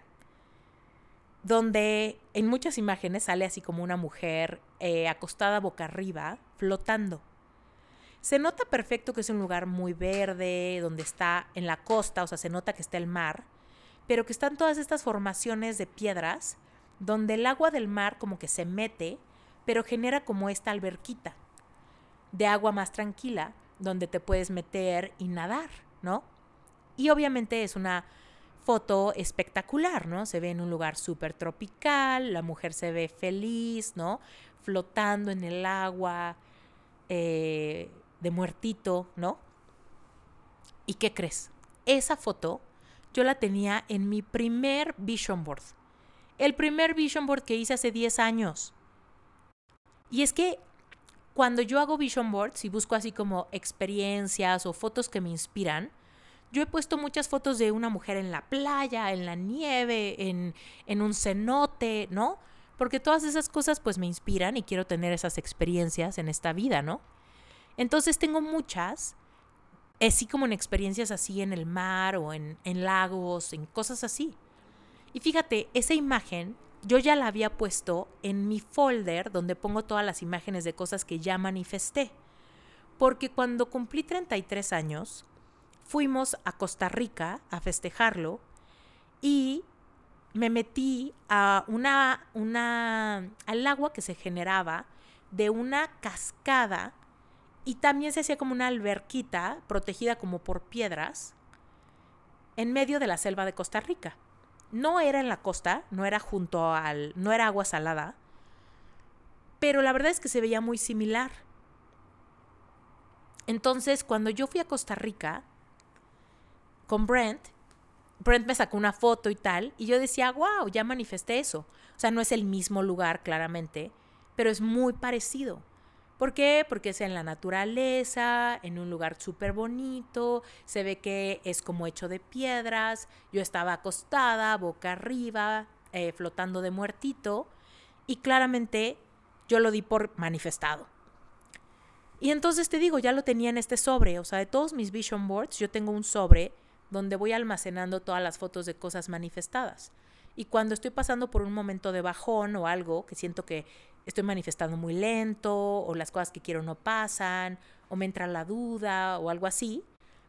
donde en muchas imágenes sale así como una mujer eh, acostada boca arriba, flotando. Se nota perfecto que es un lugar muy verde, donde está en la costa, o sea, se nota que está el mar, pero que están todas estas formaciones de piedras donde el agua del mar como que se mete, pero genera como esta alberquita de agua más tranquila, donde te puedes meter y nadar, ¿no? Y obviamente es una foto espectacular, ¿no? Se ve en un lugar súper tropical, la mujer se ve feliz, ¿no? Flotando en el agua, eh, de muertito, ¿no? ¿Y qué crees? Esa foto yo la tenía en mi primer vision board el primer vision board que hice hace 10 años. Y es que cuando yo hago vision boards y busco así como experiencias o fotos que me inspiran, yo he puesto muchas fotos de una mujer en la playa, en la nieve, en, en un cenote, ¿no? Porque todas esas cosas pues me inspiran y quiero tener esas experiencias en esta vida, ¿no? Entonces tengo muchas, así como en experiencias así en el mar o en, en lagos, en cosas así. Y fíjate, esa imagen yo ya la había puesto en mi folder donde pongo todas las imágenes de cosas que ya manifesté. Porque cuando cumplí 33 años, fuimos a Costa Rica a festejarlo y me metí a una, una, al agua que se generaba de una cascada y también se hacía como una alberquita protegida como por piedras en medio de la selva de Costa Rica. No era en la costa, no era junto al, no era agua salada, pero la verdad es que se veía muy similar. Entonces, cuando yo fui a Costa Rica con Brent, Brent me sacó una foto y tal, y yo decía, wow, ya manifesté eso. O sea, no es el mismo lugar, claramente, pero es muy parecido. ¿Por qué? Porque es en la naturaleza, en un lugar súper bonito, se ve que es como hecho de piedras, yo estaba acostada, boca arriba, eh, flotando de muertito, y claramente yo lo di por manifestado. Y entonces te digo, ya lo tenía en este sobre, o sea, de todos mis vision boards, yo tengo un sobre donde voy almacenando todas las fotos de cosas manifestadas. Y cuando estoy pasando por un momento de bajón o algo, que siento que estoy manifestando muy lento o las cosas que quiero no pasan o me entra la duda o algo así,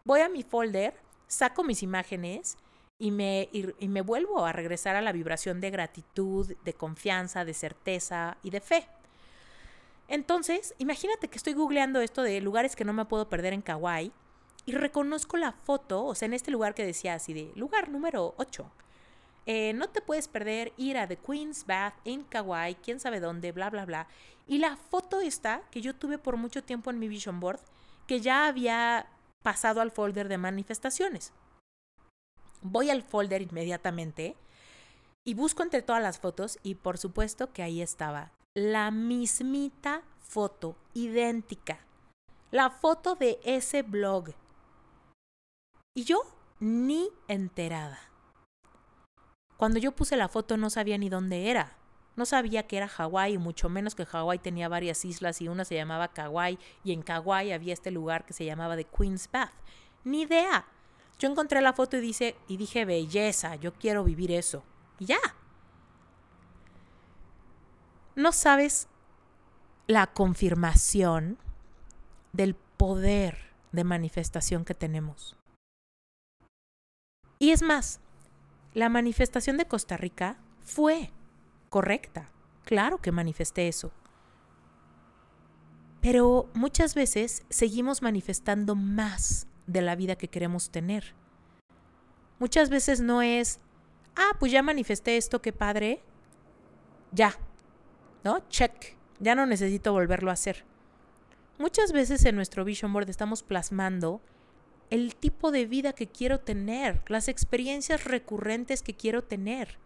voy a mi folder, saco mis imágenes y me, y, me vuelvo a regresar a la vibración de gratitud, de confianza, de certeza y de fe. Entonces, imagínate que estoy googleando esto de lugares que no me puedo perder en Kauai y reconozco la foto, o sea, en este lugar que decía así de lugar número 8. Eh, no te puedes perder ir a The Queen's Bath en Kauai, quién sabe dónde, bla, bla, bla. Y la foto esta que yo tuve por mucho tiempo en mi vision board, que ya había pasado al folder de manifestaciones. Voy al folder inmediatamente y busco entre todas las fotos y por supuesto que ahí estaba la mismita foto, idéntica. La foto de ese blog. Y yo ni enterada. Cuando yo puse la foto no sabía ni dónde era. No sabía que era Hawái, mucho menos que Hawái tenía varias islas y una se llamaba Kauai y en Kauai había este lugar que se llamaba The Queen's Bath. Ni idea. Yo encontré la foto y, dice, y dije, belleza, yo quiero vivir eso. Y ya. No sabes la confirmación del poder de manifestación que tenemos. Y es más, la manifestación de Costa Rica fue correcta. Claro que manifesté eso. Pero muchas veces seguimos manifestando más de la vida que queremos tener. Muchas veces no es, ah, pues ya manifesté esto, qué padre. Ya. ¿No? Check. Ya no necesito volverlo a hacer. Muchas veces en nuestro vision board estamos plasmando el tipo de vida que quiero tener, las experiencias recurrentes que quiero tener.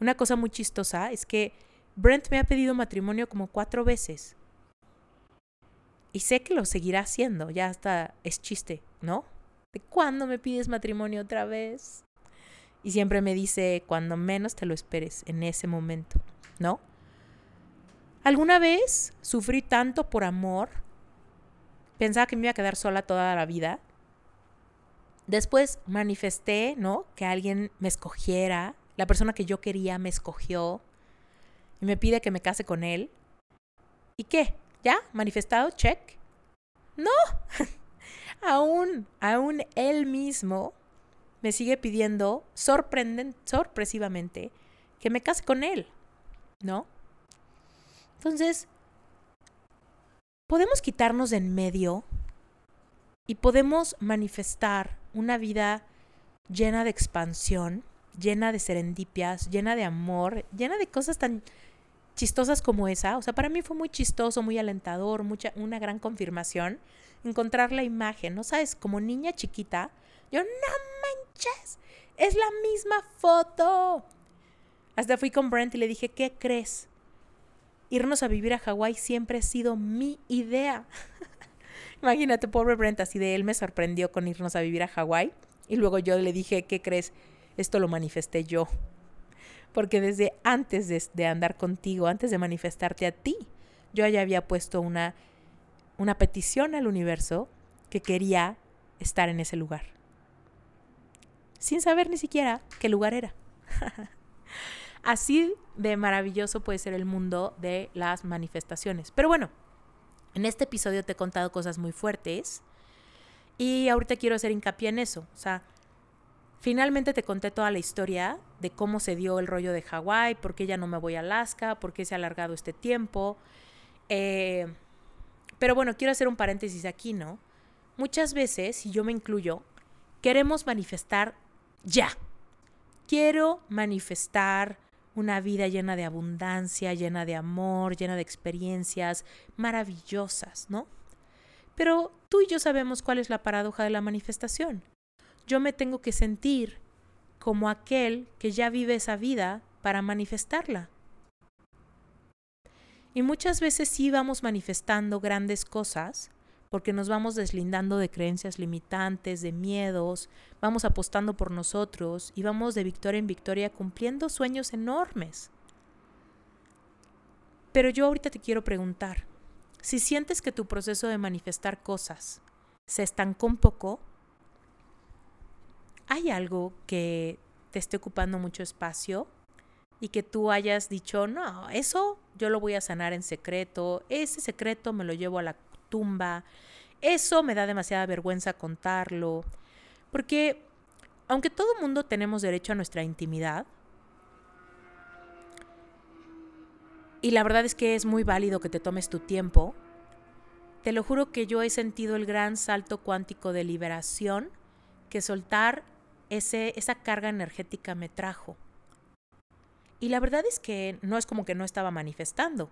Una cosa muy chistosa es que Brent me ha pedido matrimonio como cuatro veces. Y sé que lo seguirá haciendo, ya hasta es chiste, ¿no? ¿De cuándo me pides matrimonio otra vez? Y siempre me dice, cuando menos te lo esperes, en ese momento, ¿no? ¿Alguna vez sufrí tanto por amor Pensaba que me iba a quedar sola toda la vida. Después manifesté, ¿no? Que alguien me escogiera. La persona que yo quería me escogió. Y me pide que me case con él. ¿Y qué? ¿Ya? ¿Manifestado? Check. No. aún, aún él mismo me sigue pidiendo sorpresivamente que me case con él. ¿No? Entonces, podemos quitarnos de en medio y podemos manifestar una vida llena de expansión, llena de serendipias, llena de amor, llena de cosas tan chistosas como esa. O sea, para mí fue muy chistoso, muy alentador, mucha, una gran confirmación encontrar la imagen, ¿no sabes? Como niña chiquita, yo, no manches, es la misma foto. Hasta fui con Brent y le dije, ¿qué crees? Irnos a vivir a Hawái siempre ha sido mi idea. Imagínate, pobre Brent, así de él me sorprendió con irnos a vivir a Hawái. Y luego yo le dije, ¿qué crees? Esto lo manifesté yo. Porque desde antes de, de andar contigo, antes de manifestarte a ti, yo ya había puesto una, una petición al universo que quería estar en ese lugar. Sin saber ni siquiera qué lugar era. Así de maravilloso puede ser el mundo de las manifestaciones. Pero bueno, en este episodio te he contado cosas muy fuertes y ahorita quiero hacer hincapié en eso. O sea, finalmente te conté toda la historia de cómo se dio el rollo de Hawái, por qué ya no me voy a Alaska, por qué se ha alargado este tiempo. Eh, pero bueno, quiero hacer un paréntesis aquí, ¿no? Muchas veces, y yo me incluyo, queremos manifestar ya. Quiero manifestar una vida llena de abundancia, llena de amor, llena de experiencias maravillosas, ¿no? Pero tú y yo sabemos cuál es la paradoja de la manifestación. Yo me tengo que sentir como aquel que ya vive esa vida para manifestarla. Y muchas veces sí vamos manifestando grandes cosas, porque nos vamos deslindando de creencias limitantes, de miedos, vamos apostando por nosotros y vamos de victoria en victoria cumpliendo sueños enormes. Pero yo ahorita te quiero preguntar, si sientes que tu proceso de manifestar cosas se estancó un poco, ¿hay algo que te esté ocupando mucho espacio y que tú hayas dicho, no, eso yo lo voy a sanar en secreto, ese secreto me lo llevo a la tumba. Eso me da demasiada vergüenza contarlo. Porque aunque todo mundo tenemos derecho a nuestra intimidad, y la verdad es que es muy válido que te tomes tu tiempo, te lo juro que yo he sentido el gran salto cuántico de liberación que soltar ese, esa carga energética me trajo. Y la verdad es que no es como que no estaba manifestando.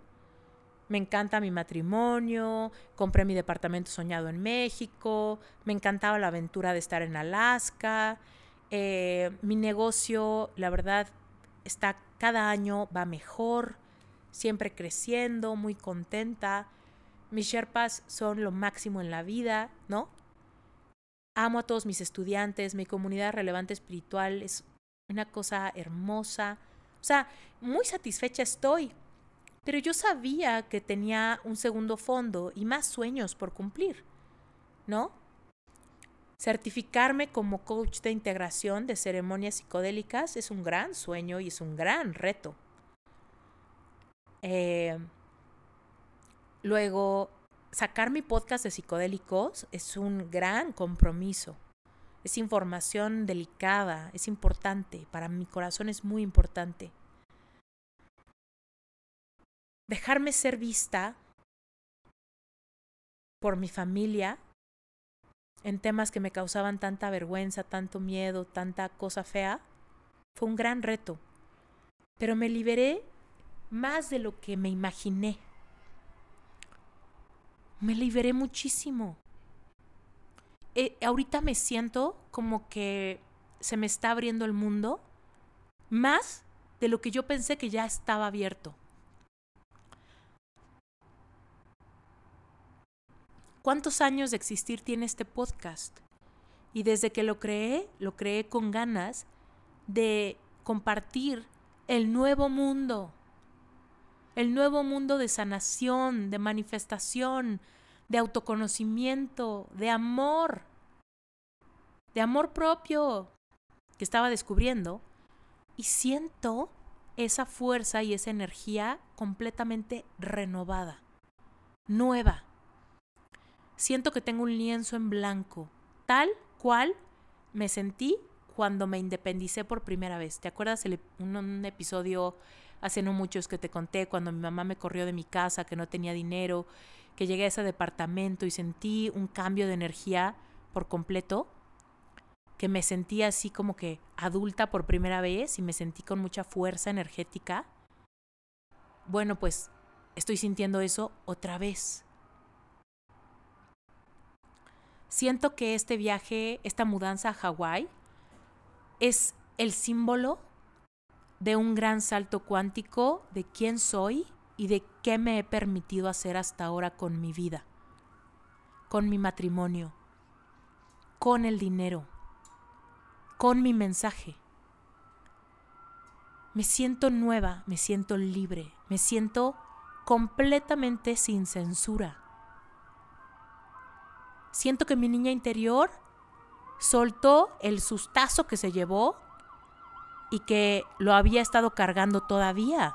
Me encanta mi matrimonio, compré mi departamento soñado en México, me encantaba la aventura de estar en Alaska, eh, mi negocio, la verdad, está cada año va mejor, siempre creciendo, muy contenta. Mis Sherpas son lo máximo en la vida, ¿no? Amo a todos mis estudiantes, mi comunidad relevante espiritual es una cosa hermosa. O sea, muy satisfecha estoy. Pero yo sabía que tenía un segundo fondo y más sueños por cumplir, ¿no? Certificarme como coach de integración de ceremonias psicodélicas es un gran sueño y es un gran reto. Eh, luego, sacar mi podcast de psicodélicos es un gran compromiso. Es información delicada, es importante, para mi corazón es muy importante. Dejarme ser vista por mi familia en temas que me causaban tanta vergüenza, tanto miedo, tanta cosa fea, fue un gran reto. Pero me liberé más de lo que me imaginé. Me liberé muchísimo. Eh, ahorita me siento como que se me está abriendo el mundo más de lo que yo pensé que ya estaba abierto. ¿Cuántos años de existir tiene este podcast? Y desde que lo creé, lo creé con ganas de compartir el nuevo mundo. El nuevo mundo de sanación, de manifestación, de autoconocimiento, de amor, de amor propio que estaba descubriendo. Y siento esa fuerza y esa energía completamente renovada, nueva siento que tengo un lienzo en blanco, tal cual me sentí cuando me independicé por primera vez. ¿Te acuerdas el, un, episodio hace no muchos que te conté cuando mi mamá me corrió de mi casa, que no tenía dinero, que llegué a ese departamento y sentí un cambio de energía por completo? Que me sentí así como que adulta por primera vez y me sentí con mucha fuerza energética. Bueno, pues estoy sintiendo eso otra vez. Siento que este viaje, esta mudanza a Hawái, es el símbolo de un gran salto cuántico de quién soy y de qué me he permitido hacer hasta ahora con mi vida, con mi matrimonio, con el dinero, con mi mensaje. Me siento nueva, me siento libre, me siento completamente sin censura siento que mi niña interior soltó el sustazo que se llevó y que lo había estado cargando todavía.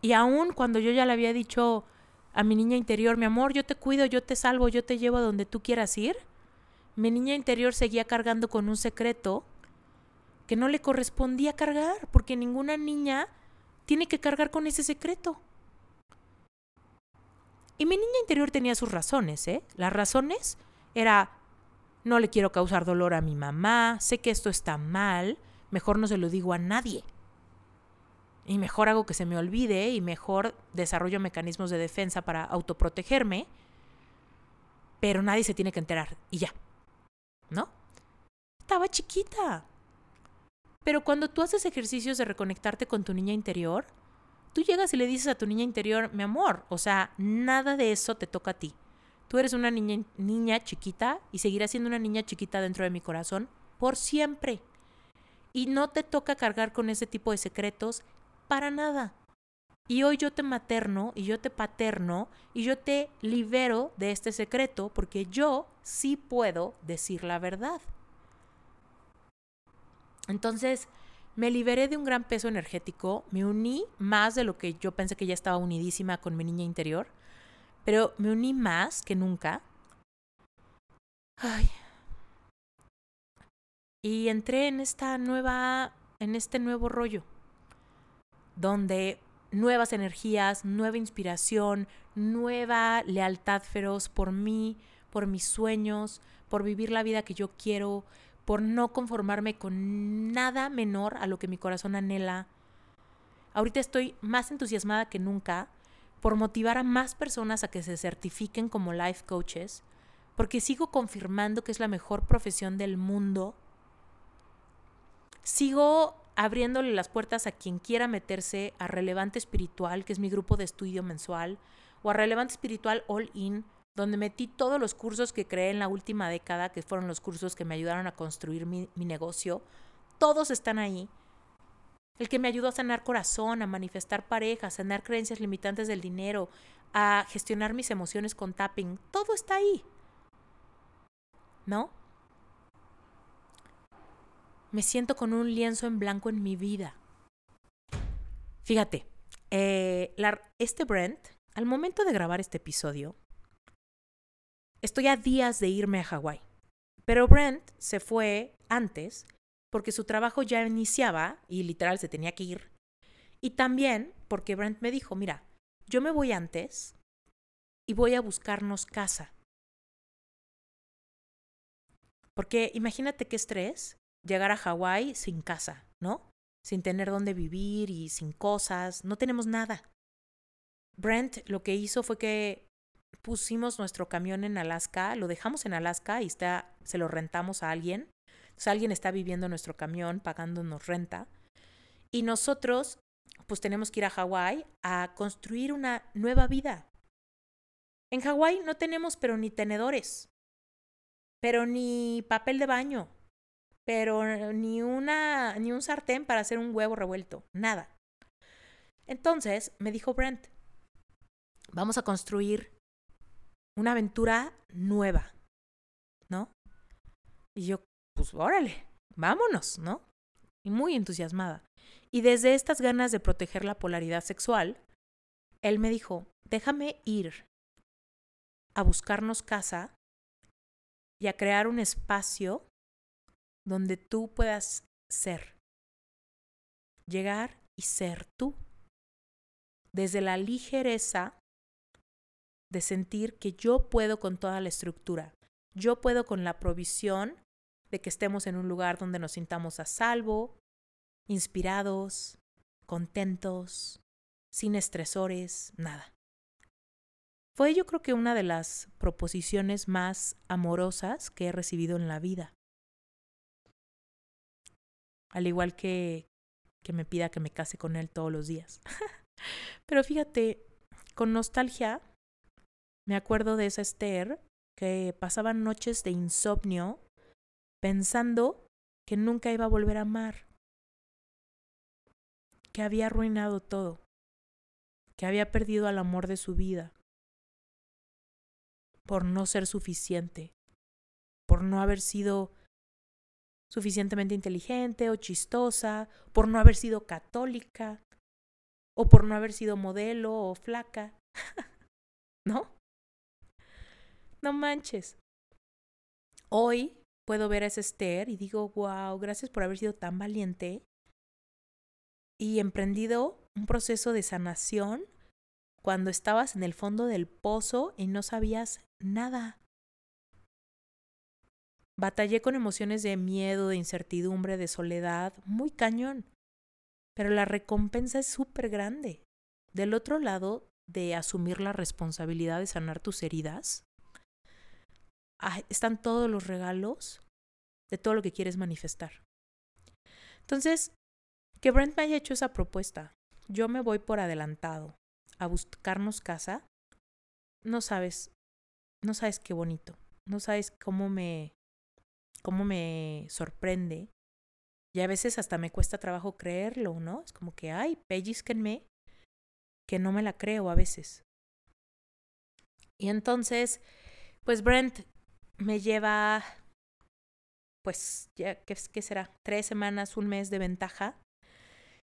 Y aún cuando yo ya le había dicho a mi niña interior, mi amor, yo te cuido, yo te salvo, yo te llevo a donde tú quieras ir, mi niña interior seguía cargando con un secreto que no le correspondía cargar, porque ninguna niña tiene que cargar con ese secreto. Y mi niña interior tenía sus razones, ¿eh? Las razones era, no le quiero causar dolor a mi mamá, sé que esto está mal, mejor no se lo digo a nadie. Y mejor hago que se me olvide y mejor desarrollo mecanismos de defensa para autoprotegerme, pero nadie se tiene que enterar y ya. ¿No? Estaba chiquita. Pero cuando tú haces ejercicios de reconectarte con tu niña interior, tú llegas y le dices a tu niña interior, mi amor, o sea, nada de eso te toca a ti. Tú eres una niña, niña chiquita y seguirás siendo una niña chiquita dentro de mi corazón por siempre. Y no te toca cargar con ese tipo de secretos para nada. Y hoy yo te materno y yo te paterno y yo te libero de este secreto porque yo sí puedo decir la verdad. Entonces, me liberé de un gran peso energético, me uní más de lo que yo pensé que ya estaba unidísima con mi niña interior, pero me uní más que nunca. Ay. Y entré en esta nueva, en este nuevo rollo, donde nuevas energías, nueva inspiración, nueva lealtad feroz por mí, por mis sueños, por vivir la vida que yo quiero, por no conformarme con nada menor a lo que mi corazón anhela. Ahorita estoy más entusiasmada que nunca por motivar a más personas a que se certifiquen como life coaches, porque sigo confirmando que es la mejor profesión del mundo. Sigo abriéndole las puertas a quien quiera meterse a Relevante Espiritual, que es mi grupo de estudio mensual, o a Relevante Espiritual All In, donde metí todos los cursos que creé en la última década, que fueron los cursos que me ayudaron a construir mi, negocio. Todos están ahí. El que me ayudó a sanar corazón, a manifestar pareja, a sanar creencias limitantes del dinero, a gestionar mis emociones con tapping, todo está ahí. ¿No? Me siento con un lienzo en blanco en mi vida. Fíjate, eh, este Brent, al momento de grabar este episodio, estoy a días de irme a Hawái. Pero Brent se fue antes porque su trabajo ya iniciaba y literal se tenía que ir. Y también porque Brent me dijo, mira, yo me voy antes y voy a buscarnos casa. Porque imagínate qué estrés llegar a Hawái sin casa, ¿no? Sin tener dónde vivir y sin cosas, no tenemos nada. Brent lo que hizo fue que pusimos nuestro camión en Alaska, lo dejamos en Alaska y está, se lo rentamos a alguien sea, alguien está viviendo en nuestro camión pagándonos renta. Y nosotros, pues tenemos que ir a Hawái a construir una nueva vida. En Hawái no tenemos pero ni tenedores, pero ni papel de baño, pero ni una ni un sartén para hacer un huevo revuelto, nada. Entonces me dijo Brent, vamos a construir una aventura nueva, ¿no? Y yo, pues órale, vámonos, ¿no? Y muy entusiasmada. Y desde estas ganas de proteger la polaridad sexual, él me dijo, déjame ir a buscarnos casa y a crear un espacio donde tú puedas ser. Llegar y ser tú. Desde la ligereza de sentir que yo puedo con toda la estructura, yo puedo con la provisión de que estemos en un lugar donde nos sintamos a salvo, inspirados, contentos, sin estresores, nada. Fue yo creo que una de las proposiciones más amorosas que he recibido en la vida. Al igual que que me pida que me case con él todos los días. Pero fíjate, con nostalgia me acuerdo de esa Esther que pasaba noches de insomnio pensando que nunca iba a volver a amar, que había arruinado todo, que había perdido al amor de su vida. Por no ser suficiente, por no haber sido suficientemente inteligente o chistosa, por no haber sido católica, o por no haber sido modelo o flaca. ¿No? No manches. Hoy puedo ver a ese Esther y digo, wow, gracias por haber sido tan valiente y emprendido un proceso de sanación cuando estabas en el fondo del pozo y no sabías nada. Batallé con emociones de miedo, de incertidumbre, de soledad, muy cañón. Pero la recompensa es súper grande. Del otro lado de asumir la responsabilidad de sanar tus heridas, están todos los regalos de todo lo que quieres manifestar. Entonces, que Brent me haya hecho esa propuesta, yo me voy por adelantado a buscarnos casa, no sabes, no sabes qué bonito, no sabes cómo me, cómo me sorprende. Y a veces hasta me cuesta trabajo creerlo, ¿no? Es como que, ay, pellizquenme, que no me la creo a veces. Y entonces, pues Brent me lleva, pues, ya, ¿qué, ¿qué, será? Tres semanas, un mes de ventaja.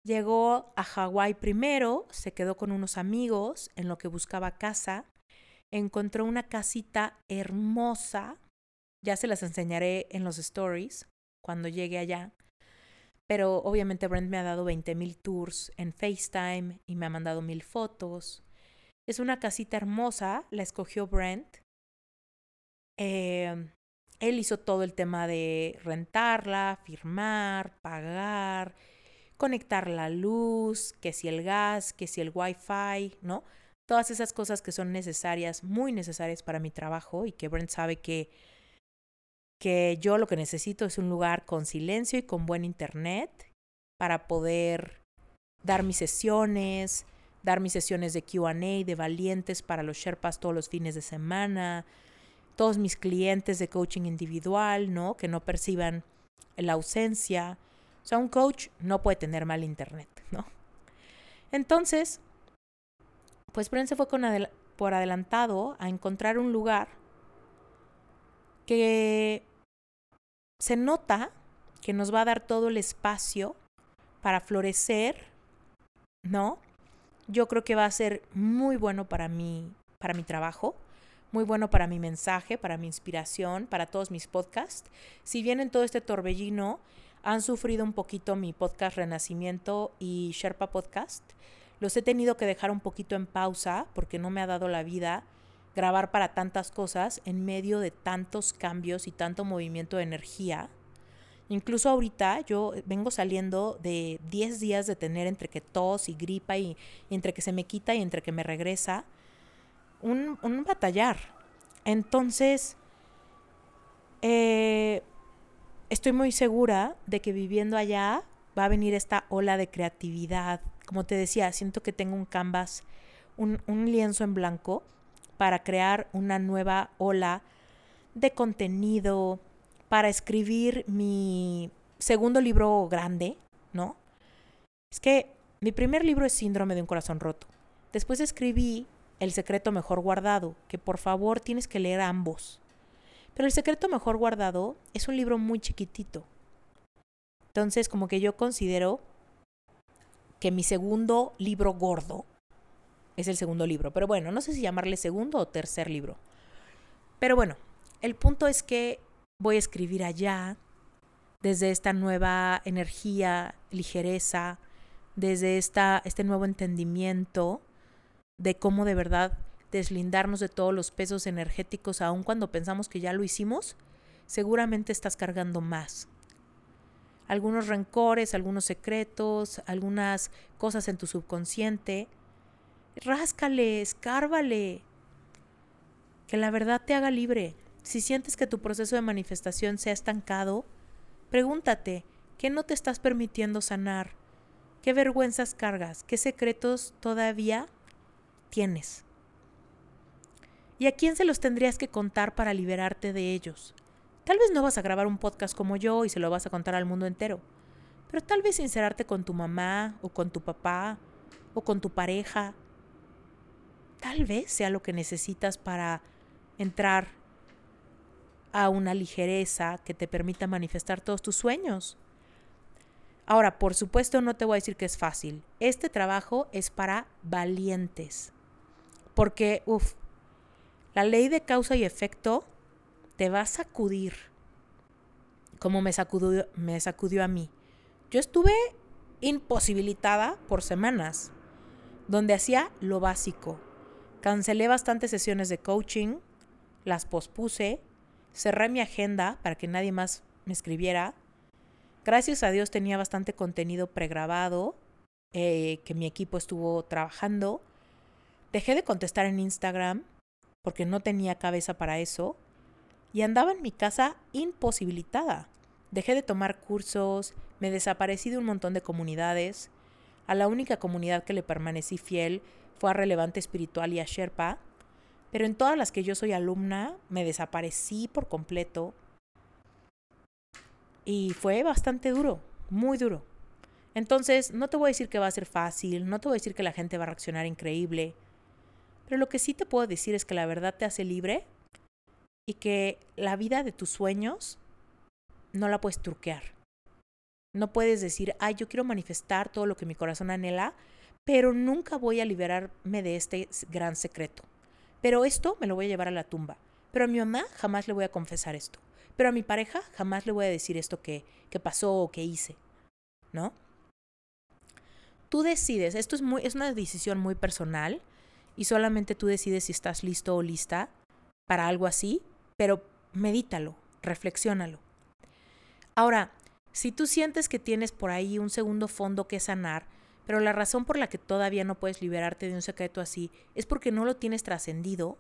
Llegó a Hawái primero, se quedó con unos amigos en lo que buscaba casa. Encontró una casita hermosa. Ya se las enseñaré en los stories cuando llegue allá. Pero obviamente Brent me ha dado 20 mil tours en FaceTime y me ha mandado mil fotos. Es una casita hermosa, la escogió Brent. Eh, él hizo todo el tema de rentarla, firmar, pagar, conectar la luz, que si el gas, que si el wifi, ¿no? Todas esas cosas que son necesarias, muy necesarias para mi trabajo y que Brent sabe que, que yo lo que necesito es un lugar con silencio y con buen internet para poder dar mis sesiones, dar mis sesiones de QA, de valientes para los Sherpas todos los fines de semana, todos mis clientes de coaching individual, ¿no? Que no perciban la ausencia. O sea, un coach no puede tener mal internet, ¿no? Entonces, pues Brent se fue con por adelantado a encontrar un lugar que se nota que nos va a dar todo el espacio para florecer, ¿no? Yo creo que va a ser muy bueno para mí, para mi trabajo muy bueno para mi mensaje, para mi inspiración, para todos mis podcasts. Si bien en todo este torbellino han sufrido un poquito mi podcast Renacimiento y Sherpa Podcast, los he tenido que dejar un poquito en pausa porque no me ha dado la vida grabar para tantas cosas en medio de tantos cambios y tanto movimiento de energía. Incluso ahorita yo vengo saliendo de 10 días de tener entre que tos y gripa y, entre que se me quita y entre que me regresa un, batallar. Entonces, eh, estoy muy segura de que viviendo allá va a venir esta ola de creatividad. Como te decía, siento que tengo un canvas, un, un lienzo en blanco para crear una nueva ola de contenido, para escribir mi segundo libro grande, ¿no? Es que mi primer libro es Síndrome de un corazón roto. Después escribí el secreto mejor guardado, que por favor tienes que leer ambos. Pero El secreto mejor guardado es un libro muy chiquitito. Entonces, como que yo considero que mi segundo libro gordo es el segundo libro. Pero bueno, no sé si llamarle segundo o tercer libro. Pero bueno, el punto es que voy a escribir allá desde esta nueva energía, ligereza, desde esta, este nuevo entendimiento de cómo de verdad deslindarnos de todos los pesos energéticos, aun cuando pensamos que ya lo hicimos, seguramente estás cargando más. Algunos rencores, algunos secretos, algunas cosas en tu subconsciente. Ráscale, escárvale. Que la verdad te haga libre. Si sientes que tu proceso de manifestación se ha estancado, pregúntate, ¿qué no te estás permitiendo sanar? ¿Qué vergüenzas cargas? ¿Qué secretos todavía tienes. ¿Y a quién se los tendrías que contar para liberarte de ellos? Tal vez no vas a grabar un podcast como yo y se lo vas a contar al mundo entero, pero tal vez sincerarte con tu mamá o con tu papá o con tu pareja. Tal vez sea lo que necesitas para entrar a una ligereza que te permita manifestar todos tus sueños. Ahora, por supuesto, no te voy a decir que es fácil. Este trabajo es para valientes. Porque, uff, la ley de causa y efecto te va a sacudir, como me sacudió, me sacudió a mí. Yo estuve imposibilitada por semanas, donde hacía lo básico. Cancelé bastantes sesiones de coaching, las pospuse, cerré mi agenda para que nadie más me escribiera. Gracias a Dios tenía bastante contenido pregrabado eh, que mi equipo estuvo trabajando Dejé de contestar en Instagram porque no tenía cabeza para eso y andaba en mi casa imposibilitada. Dejé de tomar cursos, me desaparecí de un montón de comunidades. A la única comunidad que le permanecí fiel fue a Relevante Espiritual y a Sherpa, pero en todas las que yo soy alumna me desaparecí por completo. Y fue bastante duro, muy duro. Entonces, no te voy a decir que va a ser fácil, no te voy a decir que la gente va a reaccionar increíble, pero lo que sí te puedo decir es que la verdad te hace libre y que la vida de tus sueños no la puedes truquear. No puedes decir, ay, yo quiero manifestar todo lo que mi corazón anhela, pero nunca voy a liberarme de este gran secreto. Pero esto me lo voy a llevar a la tumba. Pero a mi mamá jamás le voy a confesar esto. Pero a mi pareja jamás le voy a decir esto que, que pasó o que hice. ¿No? Tú decides, esto es, muy, es una decisión muy personal y solamente tú decides si estás listo o lista para algo así, pero medítalo, reflexiónalo. Ahora, si tú sientes que tienes por ahí un segundo fondo que sanar, pero la razón por la que todavía no puedes liberarte de un secreto así es porque no lo tienes trascendido,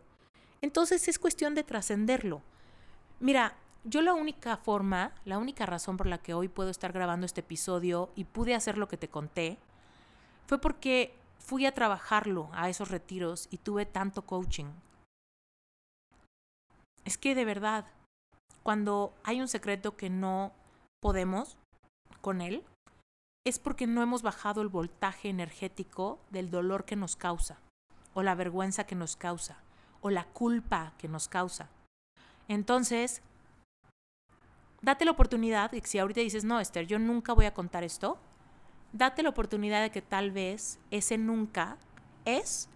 entonces es cuestión de trascenderlo. Mira, yo la única forma, la única razón por la que hoy puedo estar grabando este episodio y pude hacer lo que te conté, fue porque fui a trabajarlo a esos retiros y tuve tanto coaching. Es que de verdad, cuando hay un secreto que no podemos con él, es porque no hemos bajado el voltaje energético del dolor que nos causa, o la vergüenza que nos causa, o la culpa que nos causa. Entonces, date la oportunidad, y si ahorita dices, no, Esther, yo nunca voy a contar esto, date la oportunidad de que tal vez ese nunca es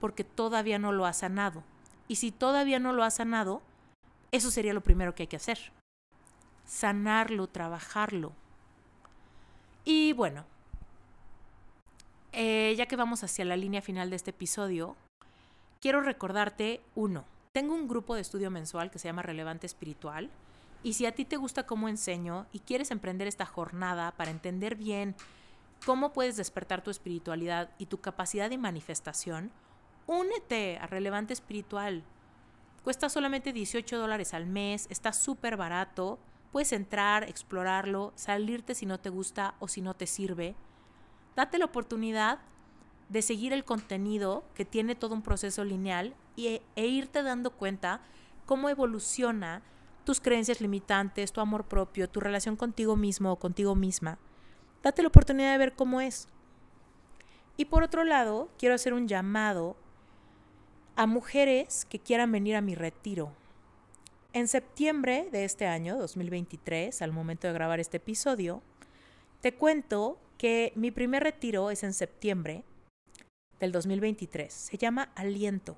porque todavía no lo has sanado. Y si todavía no lo has sanado, eso sería lo primero que hay que hacer. Sanarlo, trabajarlo. Y bueno, eh, ya que vamos hacia la línea final de este episodio, quiero recordarte, uno, tengo un grupo de estudio mensual que se llama Relevante Espiritual. Y si a ti te gusta cómo enseño y quieres emprender esta jornada para entender bien cómo puedes despertar tu espiritualidad y tu capacidad de manifestación, únete a Relevante Espiritual. Cuesta solamente 18 dólares al mes, está súper barato. Puedes entrar, explorarlo, salirte si no te gusta o si no te sirve. Date la oportunidad de seguir el contenido que tiene todo un proceso lineal y, e irte dando cuenta cómo evoluciona tus creencias limitantes, tu amor propio, tu relación contigo mismo o contigo misma. Date la oportunidad de ver cómo es. Y por otro lado, quiero hacer un llamado a mujeres que quieran venir a mi retiro. En septiembre de este año, 2023, al momento de grabar este episodio, te cuento que mi primer retiro es en septiembre del 2023. Se llama Aliento.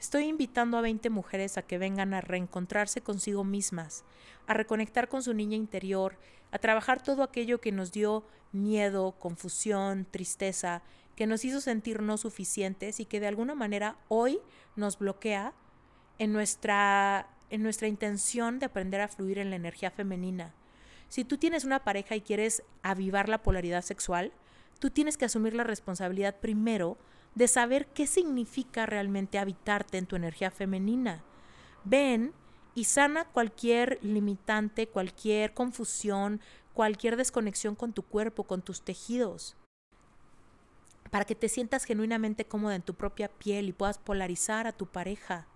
Estoy invitando a 20 mujeres a que vengan a reencontrarse consigo mismas, a reconectar con su niña interior, a trabajar todo aquello que nos dio miedo, confusión, tristeza, que nos hizo sentir no suficientes y que de alguna manera hoy nos bloquea en nuestra, en nuestra intención de aprender a fluir en la energía femenina. Si tú tienes una pareja y quieres avivar la polaridad sexual, tú tienes que asumir la responsabilidad primero de saber qué significa realmente habitarte en tu energía femenina. Ven y sana cualquier limitante, cualquier confusión, cualquier desconexión con tu cuerpo, con tus tejidos, para que te sientas genuinamente cómoda en tu propia piel y puedas polarizar a tu pareja.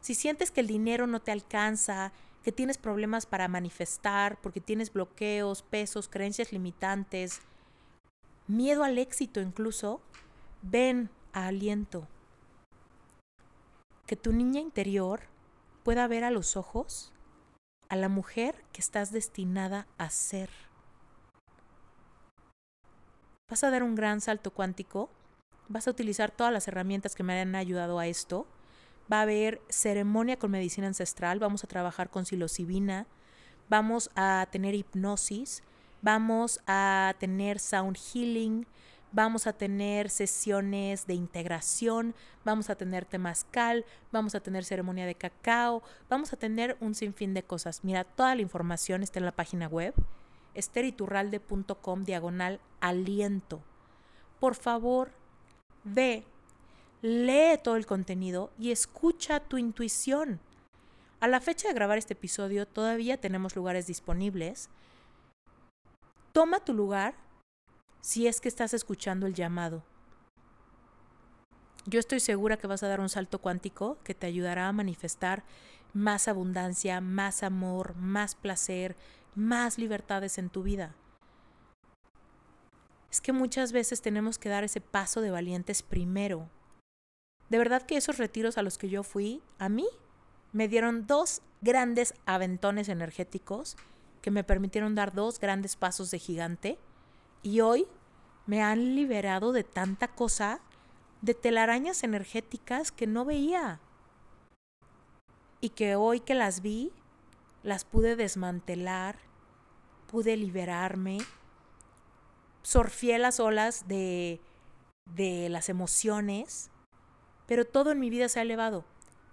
Si sientes que el dinero no te alcanza, que tienes problemas para manifestar, porque tienes bloqueos, pesos, creencias limitantes, miedo al éxito incluso, ven a aliento. Que tu niña interior pueda ver a los ojos a la mujer que estás destinada a ser. Vas a dar un gran salto cuántico, vas a utilizar todas las herramientas que me han ayudado a esto. Va a haber ceremonia con medicina ancestral, vamos a trabajar con psilocibina, vamos a tener hipnosis, vamos a tener sound healing, vamos a tener sesiones de integración, vamos a tener temazcal, vamos a tener ceremonia de cacao, vamos a tener un sinfín de cosas. Mira, toda la información está en la página web esteriturralde.com diagonal aliento. Por favor, ve, lee todo el contenido y escucha tu intuición. A la fecha de grabar este episodio todavía tenemos lugares disponibles. Toma tu lugar si es que estás escuchando el llamado. Yo estoy segura que vas a dar un salto cuántico que te ayudará a manifestar más abundancia, más amor, más placer, más libertades en tu vida. Es que muchas veces tenemos que dar ese paso de valientes primero. De verdad que esos retiros a los que yo fui, a mí, me dieron dos grandes aventones energéticos que me permitieron dar dos grandes pasos de gigante y hoy me han liberado de tanta cosa, de telarañas energéticas que no veía. Y que hoy que las vi, las pude desmantelar, pude liberarme, surfié las olas de, de las emociones, pero todo en mi vida se ha elevado.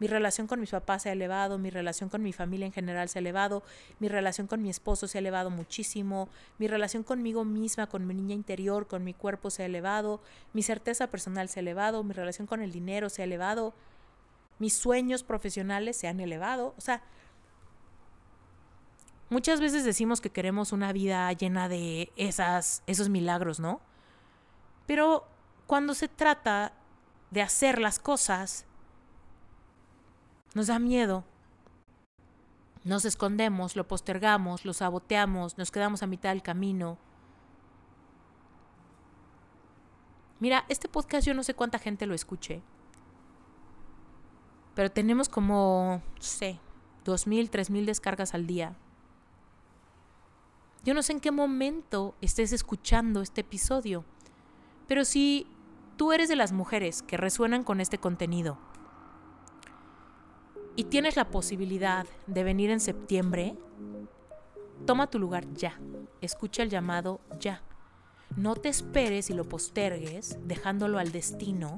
Mi relación con mis papás se ha elevado, mi relación con mi familia en general se ha elevado, mi relación con mi esposo se ha elevado muchísimo, mi relación conmigo misma, con mi niña interior, con mi cuerpo se ha elevado, mi certeza personal se ha elevado, mi relación con el dinero se ha elevado, mis sueños profesionales se han elevado, o sea, muchas veces decimos que queremos una vida llena de esas esos milagros, ¿no? Pero cuando se trata de hacer las cosas, nos da miedo. Nos escondemos, lo postergamos, lo saboteamos, nos quedamos a mitad del camino. Mira, este podcast yo no sé cuánta gente lo escuche, pero tenemos como, no sé, dos mil, tres mil descargas al día. Yo no sé en qué momento estés escuchando este episodio, pero si tú eres de las mujeres que resuenan con este contenido, y tienes la posibilidad de venir en septiembre, toma tu lugar ya. Escucha el llamado ya. No te esperes y lo postergues, dejándolo al destino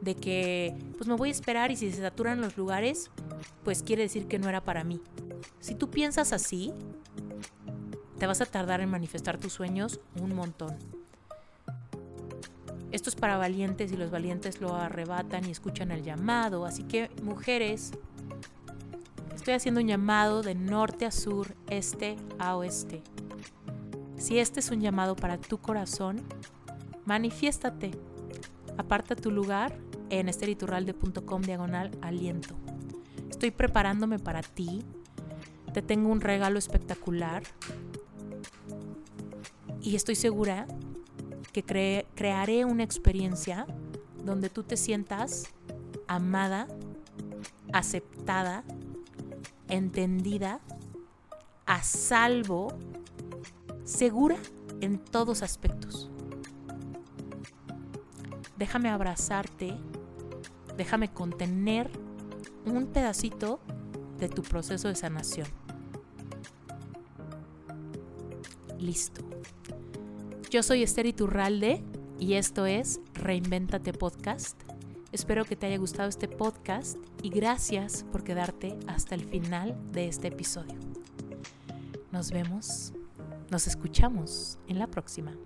de que, pues me voy a esperar y si se saturan los lugares, pues quiere decir que no era para mí. Si tú piensas así, te vas a tardar en manifestar tus sueños un montón. Esto es para valientes y los valientes lo arrebatan y escuchan el llamado. Así que, mujeres, estoy haciendo un llamado de norte a sur, este a oeste. Si este es un llamado para tu corazón, manifiéstate. Aparta tu lugar en esteriturralde.com diagonal aliento. Estoy preparándome para ti. Te tengo un regalo espectacular. Y estoy segura que crearé una experiencia donde tú te sientas amada, aceptada, entendida, a salvo, segura en todos aspectos. Déjame abrazarte, déjame contener un pedacito de tu proceso de sanación. Listo. Yo soy Esther Iturralde y esto es Reinvéntate Podcast. Espero que te haya gustado este podcast y gracias por quedarte hasta el final de este episodio. Nos vemos, nos escuchamos en la próxima.